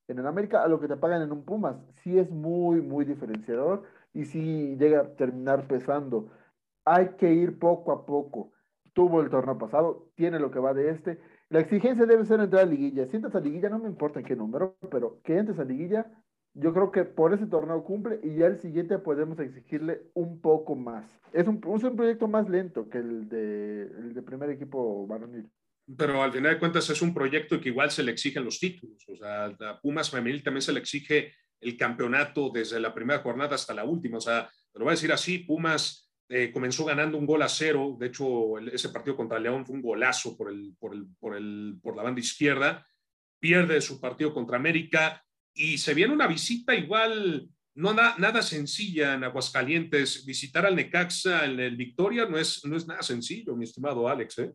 en el América, a lo que te pagan en un Pumas, sí es muy, muy diferenciador y sí llega a terminar pesando. Hay que ir poco a poco. Tuvo el torneo pasado, tiene lo que va de este. La exigencia debe ser entrar a liguilla. Si entras a liguilla, no me importa qué número, pero que entres a liguilla yo creo que por ese torneo cumple y ya el siguiente podemos exigirle un poco más. Es un, es un proyecto más lento que el de, el de primer equipo varonil. Pero al final de cuentas es un proyecto que igual se le exigen los títulos. O sea, a Pumas Femenil también se le exige el campeonato desde la primera jornada hasta la última. O sea, te lo voy a decir así, Pumas eh, comenzó ganando un gol a cero. De hecho, ese partido contra León fue un golazo por, el, por, el, por, por la banda izquierda. Pierde su partido contra América y se viene una visita igual, no na, nada sencilla en Aguascalientes. Visitar al Necaxa en el Victoria no es, no es nada sencillo, mi estimado Alex. ¿eh?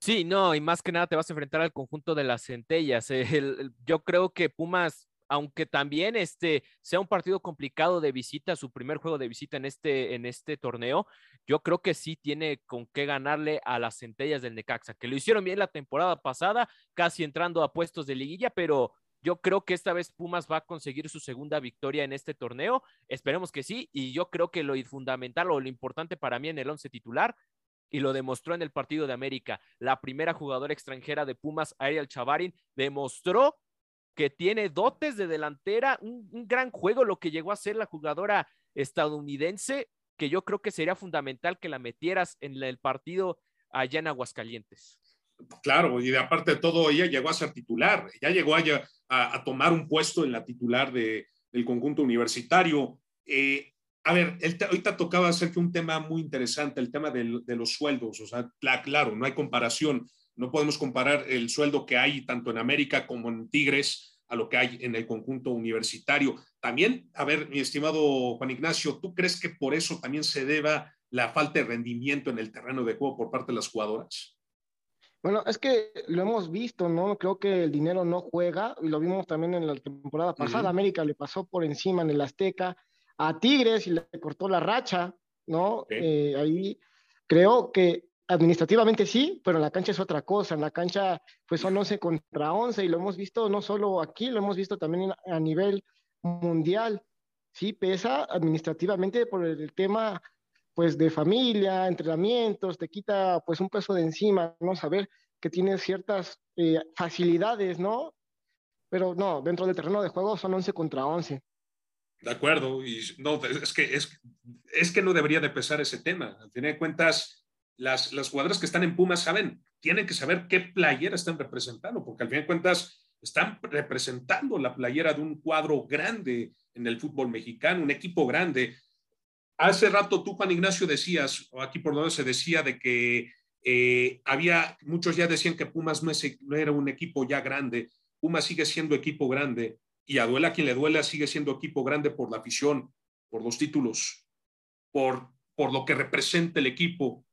Sí, no, y más que nada te vas a enfrentar al conjunto de las centellas. El, el, yo creo que Pumas aunque también este sea un partido complicado de visita, su primer juego de visita en este, en este torneo, yo creo que sí tiene con qué ganarle a las centellas del Necaxa, que lo hicieron bien la temporada pasada, casi entrando a puestos de liguilla, pero Yo creo que esta vez Pumas va a conseguir su segunda victoria en este torneo. Esperemos que sí. Y yo creo que lo fundamental o lo importante para mí en el once titular, y lo demostró en el partido de América, la primera jugadora extranjera de Pumas, Ariel Chavarin, demostró que tiene dotes de delantera, un, gran juego, lo que llegó a ser la jugadora estadounidense, que yo creo que sería fundamental que la metieras en el partido allá en Aguascalientes. Claro, y de aparte de todo, ella llegó a ser titular, ya llegó a, a, tomar un puesto en la titular de, del conjunto universitario. Eh, a ver, el, ahorita tocaba hacer que un tema muy interesante, el tema de los sueldos. O sea, claro, no hay comparación. No podemos comparar el sueldo que hay tanto en América como en Tigres a lo que hay en el conjunto universitario. También, a ver, mi estimado Juan Ignacio, ¿tú crees que por eso también se deba la falta de rendimiento en el terreno de juego por parte de las jugadoras? Bueno, es que lo hemos visto, ¿no? Creo que el dinero no juega y lo vimos también en la temporada pasada. América le pasó por encima en el Azteca a Tigres y le cortó la racha, ¿no? Eh, ahí creo que administrativamente sí, pero en la cancha es otra cosa. En la cancha pues son 11 contra 11 y lo hemos visto no solo aquí, lo hemos visto también a nivel mundial. Sí, pesa administrativamente por el tema pues de familia, entrenamientos, te quita pues un peso de encima, ¿no? Saber que tienes ciertas eh, facilidades, ¿no? Pero no, dentro del terreno de juego son 11 contra 11. De acuerdo, y no, es que, es, es que no debería de pesar ese tema. Al fin de cuentas, las, las jugadoras que están en Pumas saben, tienen que saber qué playera están representando, porque al fin de cuentas están representando la playera de un cuadro grande en el fútbol mexicano, un equipo grande. Hace rato tú, Juan Ignacio, decías, o aquí por donde se decía, de que eh, había, muchos ya decían que Pumas no, no, era un equipo ya grande. Pumas sigue siendo equipo grande y a duela quien le duela sigue siendo equipo grande por la afición, por los títulos, por, por lo que representa el equipo,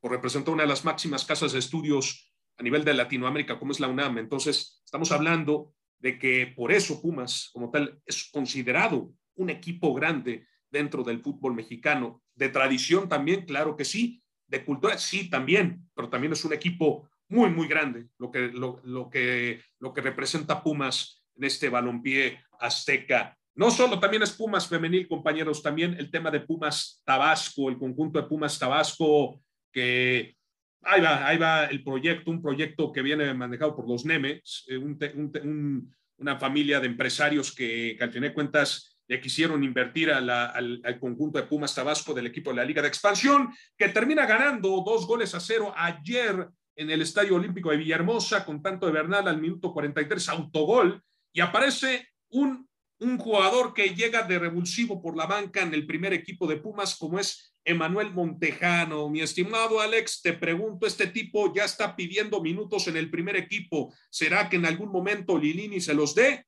por representar una de las máximas casas de estudios a nivel de Latinoamérica, como es la UNAM. Entonces, estamos hablando de que por eso Pumas, como tal, es considerado un equipo grande dentro del fútbol mexicano. De tradición también, claro que sí. De cultura, sí, también, pero también es un equipo muy, muy grande, lo que, lo, lo que, lo que representa Pumas en este balompié azteca. No solo también es Pumas femenil, compañeros, también el tema de Pumas Tabasco, el conjunto de Pumas Tabasco, que ahí va, ahí va el proyecto, un proyecto que viene manejado por los Nemes, eh, un, un, una familia de empresarios que, que al fin de cuentas le quisieron invertir al, al, conjunto de Pumas Tabasco del equipo de la Liga de Expansión, que termina ganando dos goles a cero ayer en el Estadio Olímpico de Villahermosa, con tanto de Bernal al minuto 43, autogol, y aparece un, un jugador que llega de revulsivo por la banca en el primer equipo de Pumas, como es Emanuel Montejano. Mi estimado Alex, te pregunto, este tipo ya está pidiendo minutos en el primer equipo. ¿Será que en algún momento Lilini se los dé?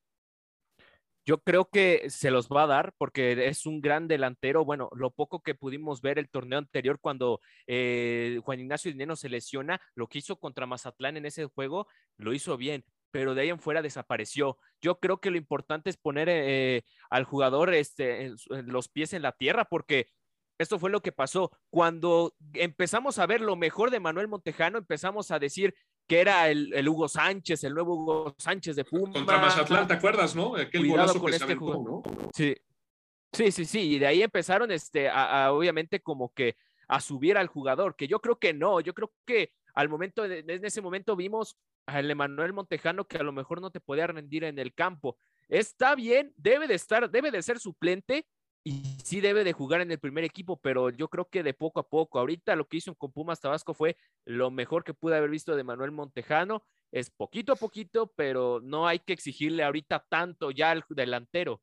Yo creo que se los va a dar porque es un gran delantero. Bueno, lo poco que pudimos ver el torneo anterior cuando eh, Juan Ignacio Dinero se lesiona, lo que hizo contra Mazatlán en ese juego, lo hizo bien, pero de ahí en fuera desapareció. Yo creo que lo importante es poner eh, al jugador este, los pies en la tierra porque esto fue lo que pasó. Cuando empezamos a ver lo mejor de Manuel Montejano, empezamos a decir, que era el, Hugo Sánchez, el nuevo Hugo Sánchez de Puma. Contra Mazatlán, ¿te acuerdas, no? Aquel Cuidado con este ¿no? Sí. Sí, sí, sí, y de ahí empezaron, este, a, obviamente, como que a subir al jugador, que yo creo que no, yo creo que al momento, de, en ese momento vimos al Emanuel Montejano que a lo mejor no te podía rendir en el campo. Está bien, debe de estar, debe de ser suplente, y sí debe de jugar en el primer equipo, pero yo creo que de poco a poco. Ahorita lo que hizo con Pumas Tabasco fue lo mejor que pude haber visto de Manuel Montejano. Es poquito a poquito, pero no hay que exigirle ahorita tanto ya al delantero.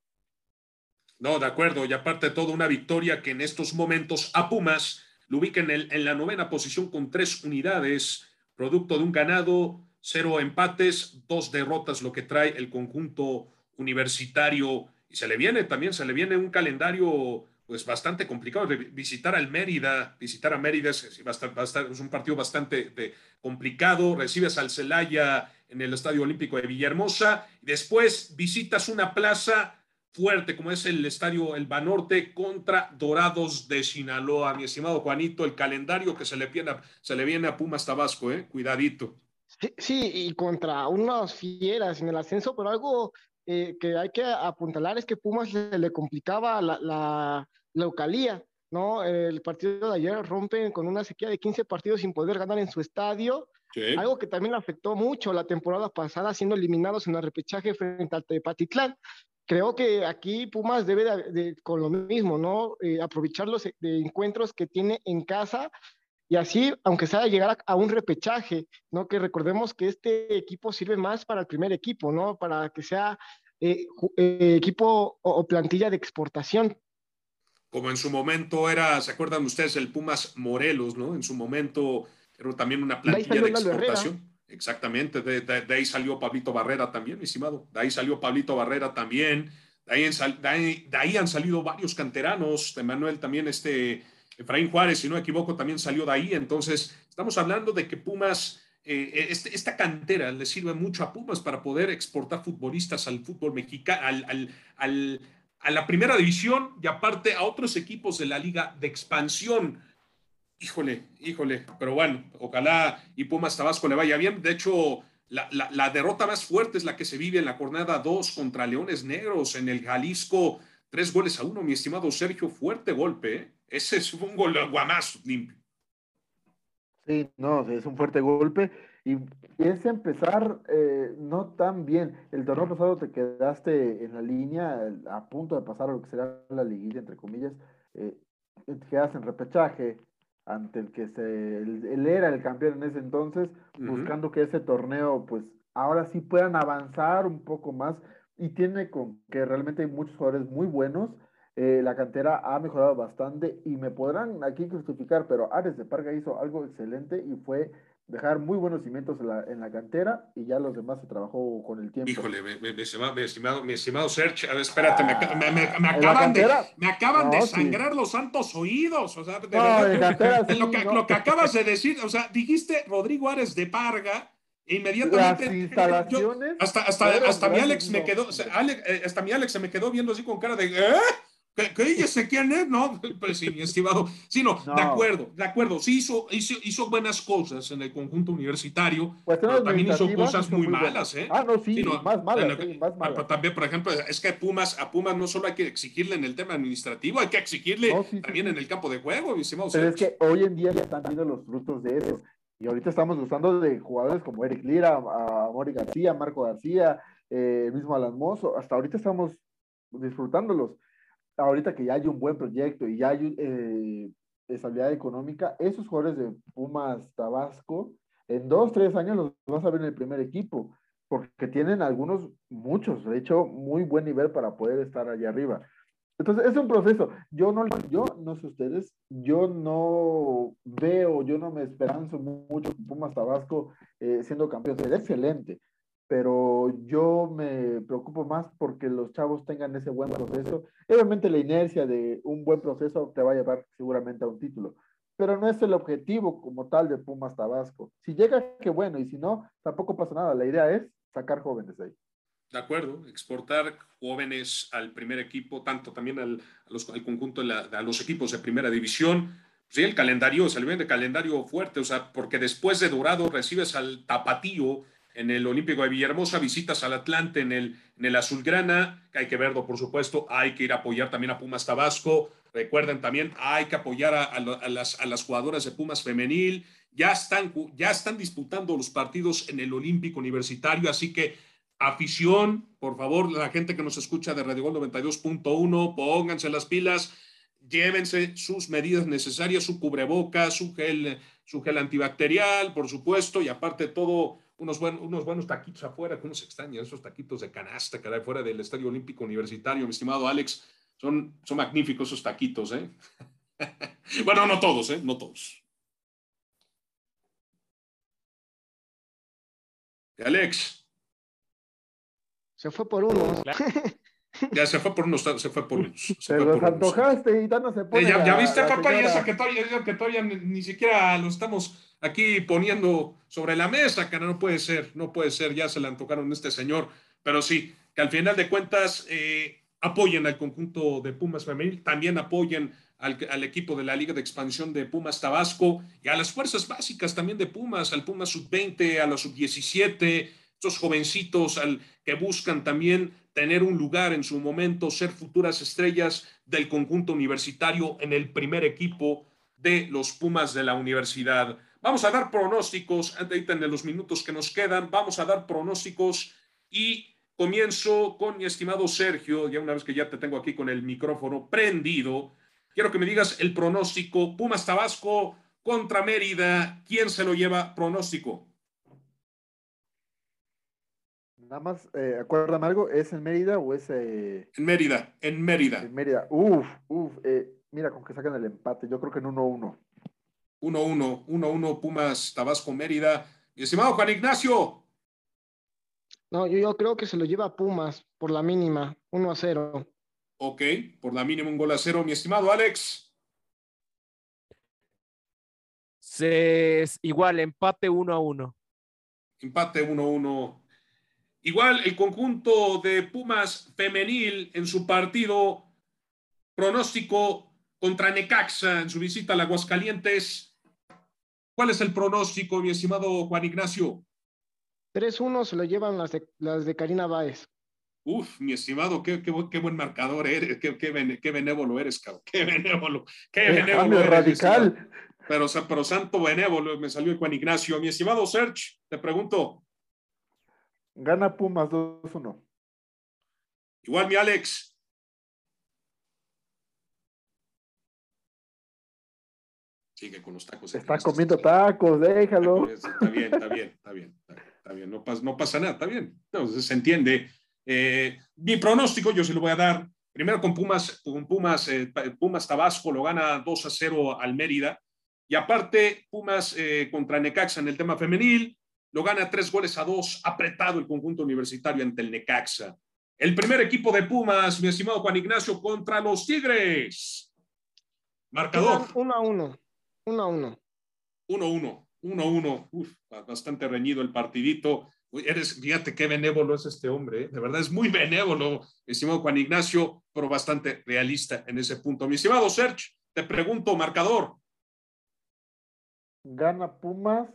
No, de acuerdo. Y aparte de todo, una victoria que en estos momentos a Pumas lo ubica en, el, en la novena posición con tres unidades, producto de un ganado, cero empates, dos derrotas, lo que trae el conjunto universitario y se le viene también, se le viene un calendario pues bastante complicado. Visitar al Mérida, visitar a Mérida es, es un partido bastante complicado. Recibes al Celaya en el Estadio Olímpico de Villahermosa. Después visitas una plaza fuerte como es el Estadio El Banorte contra Dorados de Sinaloa. Mi estimado Juanito, el calendario que se le viene a, se le viene a Pumas Tabasco, ¿eh? Cuidadito. Sí, y contra unos fieras en el ascenso, pero algo eh, que hay que apuntalar es que Pumas le, complicaba la, la, localía, ¿no? El partido de ayer rompen con una sequía de 15 partidos sin poder ganar en su estadio, algo que también le afectó mucho la temporada pasada, siendo eliminados en el repechaje frente al Tepatitlán. Creo que aquí Pumas debe de, con lo mismo, ¿no? Eh, aprovechar los encuentros que tiene en casa y así, aunque sea llegar a, un repechaje, ¿no? Que recordemos que este equipo sirve más para el primer equipo, ¿no? Para que sea eh, eh, equipo o, plantilla de exportación. Como en su momento era, ¿se acuerdan ustedes el Pumas Morelos, ¿no? En su momento era también una plantilla de, exportación. Exactamente, de, ahí salió Pablito Barrera también, mi estimado. De ahí salió Pablito Barrera también. De ahí, de ahí han salido varios canteranos. De Manuel también este Efraín Juárez, si no me equivoco, también salió de ahí. Entonces, estamos hablando de que Pumas, eh, este, esta cantera le sirve mucho a Pumas para poder exportar futbolistas al fútbol mexicano, al, a la primera división y aparte a otros equipos de la liga de expansión. Híjole, híjole, pero bueno, ojalá y Pumas Tabasco le vaya bien. De hecho, la, la, derrota más fuerte es la que se vive en la jornada 2 contra Leones Negros en el Jalisco. Tres goles a uno, mi estimado Sergio, fuerte golpe. ¿eh? Ese es un gol guamazo limpio. Sí, no, es un fuerte golpe y es empezar eh, no tan bien. El torneo pasado te quedaste en la línea a punto de pasar a lo que será la liguilla, entre comillas. Eh, te quedas en repechaje ante el que se, él, era el campeón en ese entonces, buscando que ese torneo, pues ahora sí puedan avanzar un poco más. Y tiene con que realmente hay muchos jugadores muy buenos eh, la cantera ha mejorado bastante y me podrán aquí justificar, pero Ares de Parga hizo algo excelente y fue dejar muy buenos cimientos en la, cantera y ya los demás se trabajó con el tiempo. Híjole, mi, estimado, mi estimado Serge, a ver, espérate, me, acaban, de, me acaban de sangrar los santos oídos. O sea, <laughs> lo, que, lo que acabas de decir, o sea, dijiste Rodrigo Ares de Parga e inmediatamente <laughs> hasta, hasta, hasta mi Alex me quedó, eh, hasta mi Alex se me quedó viendo así con cara de ¿eh? ¿Qué, ella sé quién es? No, <laughs> pues sí, mi estimado. Sí, no, de acuerdo, de acuerdo. Sí hizo, hizo, hizo, buenas cosas en el conjunto universitario, pues pero también hizo cosas muy, malas, ¿eh? Ah, no, sí, más malas, más malas. También, por ejemplo, es que a Pumas, a Pumas no solo hay que exigirle en el tema administrativo, hay que exigirle también en el campo de juego, mi estimado. Pero es que hoy en día ya están viendo los frutos de eso. Y ahorita estamos gustando de jugadores como Eric Lira, a Mori García, Marco García, eh, el mismo Alan Mozo. Hasta ahorita estamos disfrutándolos ahorita que ya hay un buen proyecto y ya hay eh, estabilidad económica, esos jugadores de Pumas Tabasco, en dos, tres años los vas a ver en el primer equipo, porque tienen algunos, muchos, de hecho, muy buen nivel para poder estar allá arriba. Entonces, es un proceso. Yo no, yo no sé ustedes, yo no veo, yo no me esperanzo mucho Pumas Tabasco eh, siendo campeón. Es excelente, pero yo me preocupo más porque los chavos tengan ese buen proceso. Obviamente la inercia de un buen proceso te va a llevar seguramente a un título, pero no es el objetivo como tal de Pumas Tabasco. Si llega, qué bueno, y si no, tampoco pasa nada. La idea es sacar jóvenes de ahí. De acuerdo, exportar jóvenes al primer equipo, tanto también al, al conjunto, de a los equipos de primera división. Sí, el calendario, se le de calendario fuerte, o sea, porque después de Dorado recibes al Tapatío, en el Olímpico de Villahermosa, visitas al Atlante en el, en el Azulgrana, hay que verlo, por supuesto, hay que ir a apoyar también a Pumas Tabasco, recuerden también, hay que apoyar a, las, a las, jugadoras de Pumas femenil, ya están, ya están disputando los partidos en el Olímpico Universitario, así que afición, por favor, la gente que nos escucha de Radio Gol 92.1, pónganse las pilas, llévense sus medidas necesarias, su cubrebocas, su gel, su gel antibacterial, por supuesto, y aparte todo unos, unos buenos taquitos afuera, que uno se extraña, esos taquitos de canasta, que hay fuera del Estadio Olímpico Universitario, mi estimado Alex, son, son magníficos esos taquitos, ¿eh? <laughs> bueno, no todos, ¿eh? No todos. Alex. Se fue por uno. <laughs> Ya se fue por unos, se fue por unos. Se, los antojaste y ya no se puede. Eh, ya, viste, papá, y eso que todavía, que todavía ni, siquiera lo estamos aquí poniendo sobre la mesa, que no puede ser, no puede ser, ya se le antojaron a este señor, pero sí, que al final de cuentas eh, apoyen al conjunto de Pumas Femenil, también apoyen al, equipo de la Liga de Expansión de Pumas Tabasco y a las fuerzas básicas también de Pumas, al Pumas Sub-20, a los Sub-17, estos jovencitos al, que buscan también tener un lugar en su momento, ser futuras estrellas del conjunto universitario en el primer equipo de los Pumas de la universidad. Vamos a dar pronósticos, en los minutos que nos quedan, vamos a dar pronósticos y comienzo con mi estimado Sergio, ya una vez que ya te tengo aquí con el micrófono prendido, Quiero que me digas el pronóstico. Pumas Tabasco contra Mérida. ¿Quién se lo lleva pronóstico? Nada más, eh, acuérdame algo, ¿es en Mérida o es...? Eh, en Mérida, en Mérida. En Mérida, uf, uf, eh, mira con que sacan el empate, yo creo que en 1-1. 1-1, 1-1 Pumas, Tabasco, Mérida. Mi estimado Juan Ignacio. No, yo, yo creo que se lo lleva Pumas por la mínima, 1-0. Ok, por la mínima un gol a cero, mi estimado Alex. Se, igual, empate uno a uno. Empate uno a uno. Igual el conjunto de Pumas femenil en su partido pronóstico contra Necaxa en su visita a Aguascalientes. ¿Cuál es el pronóstico, mi estimado Juan Ignacio? 3-1 se lo llevan las de, las de Karina Báez. Uf, mi estimado, qué, qué, buen marcador eres, qué, qué, benévolo eres, cabrón. Qué benévolo, qué benévolo eres. radical. Pero, pero santo benévolo, me salió Juan Ignacio. Mi estimado Serge, te pregunto. Gana Pumas 2-1. Igual mi Alex. Sigue con los tacos. Está comiendo tacos, déjalo. Está bien, está bien, está bien, está bien. No, pasa, no pasa nada, está bien. Entonces se entiende. Eh, mi pronóstico yo se lo voy a dar. Primero con Pumas, con Pumas, eh, Pumas Tabasco lo gana 2 a 0 al Mérida. Y aparte, Pumas eh, contra Necaxa en el tema femenil, lo gana tres goles a dos, apretado el conjunto universitario ante el Necaxa. El primer equipo de Pumas, mi estimado Juan Ignacio, contra los Tigres. Marcador. 1 a 1. 1 a 1. 1 a 1. 1 a 1. bastante reñido el partidito. Eres, fíjate qué benévolo es este hombre, ¿eh? de verdad es muy benévolo, estimado Juan Ignacio, pero bastante realista en ese punto. Mi estimado Serge, te pregunto, marcador. Gana Pumas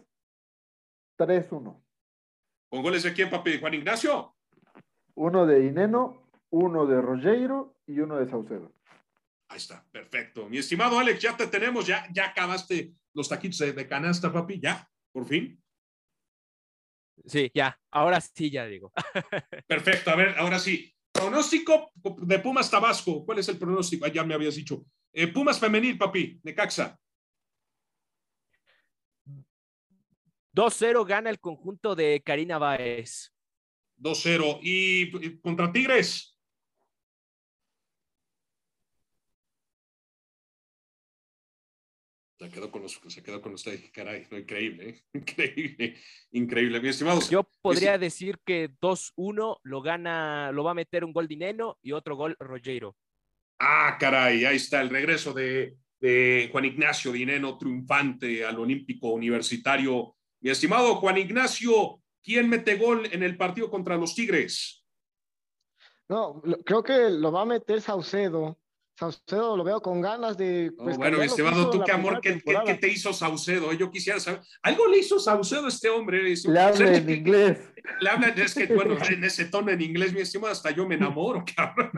3-1. ¿Con goles de quién, papi? Juan Ignacio. Uno de Ineno, uno de Rogeiro y uno de Saucedo. Ahí está, perfecto. Mi estimado Alex, ya te tenemos, ya, ya acabaste los taquitos de canasta, papi, ya, por fin. Sí, ya, ahora sí, ya digo. <laughs> Perfecto, a ver, ahora sí. Pronóstico de Pumas Tabasco. ¿Cuál es el pronóstico? Ah, ya me habías dicho. Eh, Pumas femenil, papi, Necaxa. 2-0 gana el conjunto de Karina Báez. 2-0. ¿Y contra Tigres? Se quedó con, los, se quedó con usted, caray, no, increíble, ¿eh? <laughs> increíble, increíble, mi estimado. Yo podría decir que 2-1 lo gana, lo va a meter un gol Dineno y otro gol Rogero. Ah, caray, ahí está el regreso de, de Juan Ignacio Dineno, triunfante al Olímpico Universitario. Mi estimado Juan Ignacio, ¿quién mete gol en el partido contra los Tigres? No, creo que lo va a meter Saucedo. Saucedo lo veo con ganas de. Pues, bueno, mi estimado, tú qué amor, ¿qué, ¿qué, te hizo Saucedo? Yo quisiera saber. Algo le hizo Saucedo a este hombre. Le habla en inglés. Le habla, es que, bueno, <laughs> en ese tono en inglés, mi estimado, hasta yo me enamoro, <laughs> cabrón.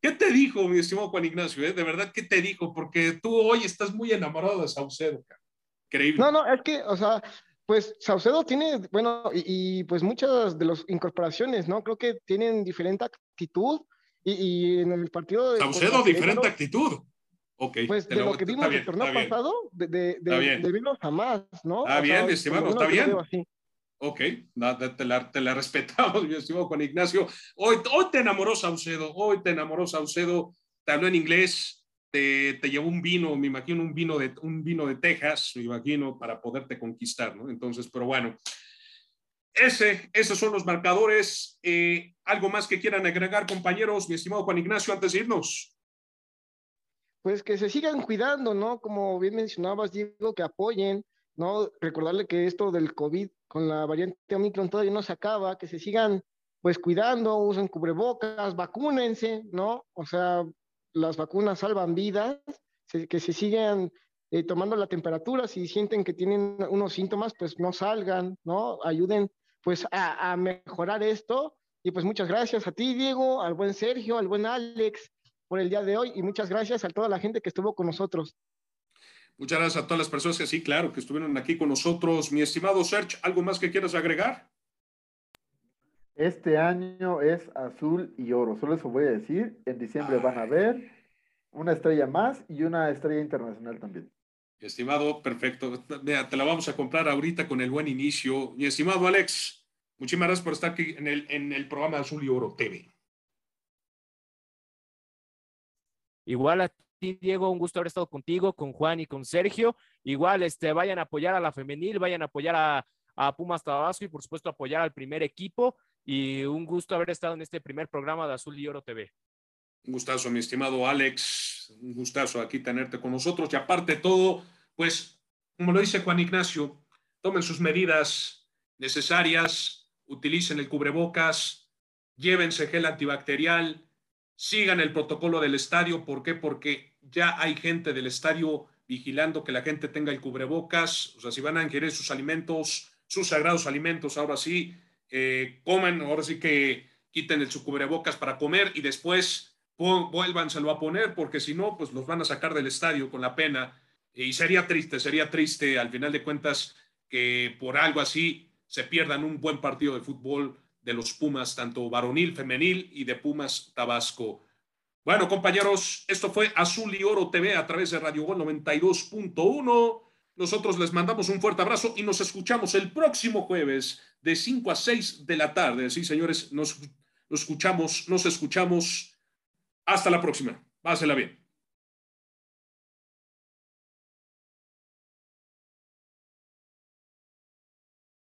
¿Qué te dijo, mi estimado Juan Ignacio? Eh? De verdad, ¿qué te dijo? Porque tú hoy estás muy enamorado de Saucedo, cabrón. Increíble. No, no, es que, o sea, pues Saucedo tiene, bueno, y, y, pues muchas de las incorporaciones, ¿no? Creo que tienen diferente actitud y, en el partido de. Saucedo, diferente actitud. Ok. Pues de lo, que vimos el torneo pasado, de, de, de, menos a más, ¿no? Está bien, mi estimado, está bien. Ok, te, la, te la <laughs> respetamos, mi estimado Juan Ignacio. Hoy, hoy te enamoró Saucedo, hoy te enamoró Saucedo, te habló en inglés, te, te, llevó un vino, me imagino un vino, de, un vino de Texas, me imagino, para poderte conquistar, ¿no? Entonces, pero bueno, ese, esos son los marcadores. Eh, ¿Algo más que quieran agregar, compañeros? Mi estimado Juan Ignacio, antes de irnos. Pues que se sigan cuidando, ¿no? Como bien mencionabas, Diego, que apoyen, ¿no? Recordarle que esto del COVID con la variante Omicron todavía no se acaba, que se sigan pues cuidando, usen cubrebocas, vacúnense, ¿no? O sea, las vacunas salvan vidas, que se sigan eh, tomando la temperatura, si sienten que tienen unos síntomas, pues no salgan, ¿no? Ayuden pues a, a mejorar esto. Y pues muchas gracias a ti, Diego, al buen Sergio, al buen Alex por el día de hoy y muchas gracias a toda la gente que estuvo con nosotros. Muchas gracias a todas las personas que sí, claro, que estuvieron aquí con nosotros. Mi estimado Serge, ¿algo más que quieras agregar? Este año es azul y oro, solo eso voy a decir. En diciembre van a ver una estrella más y una estrella internacional también. Estimado, perfecto. Mira, te la vamos a comprar ahorita con el buen inicio. Mi estimado Alex, muchísimas gracias por estar aquí en el, en el programa Azul y Oro TV. Igual a ti, Diego, un gusto haber estado contigo, con Juan y con Sergio. Igual, este, vayan a apoyar a la femenil, vayan a apoyar a, a Pumas Tabasco y por supuesto apoyar al primer equipo. Y un gusto haber estado en este primer programa de Azul y Oro TV. Un gustazo, mi estimado Alex. Un gustazo aquí tenerte con nosotros. Y aparte de todo, pues, como lo dice Juan Ignacio, tomen sus medidas necesarias, utilicen el cubrebocas, llévense gel antibacterial, sigan el protocolo del estadio. ¿Por qué? Porque ya hay gente del estadio vigilando que la gente tenga el cubrebocas. O sea, si van a ingerir sus alimentos, sus sagrados alimentos, ahora sí, eh, coman, ahora sí que quiten el su cubrebocas para comer y después vuélvanselo a poner, porque si no, pues los van a sacar del estadio con la pena. Y sería triste, sería triste al final de cuentas que por algo así se pierdan un buen partido de fútbol de los Pumas, tanto varonil, femenil y de Pumas Tabasco. Bueno, compañeros, esto fue Azul y Oro TV a través de Radio Gol 92.1. Nosotros les mandamos un fuerte abrazo y nos escuchamos el próximo jueves de 5 a 6 de la tarde. Sí, señores, nos, nos escuchamos, nos escuchamos. Hasta la próxima. Pásela bien.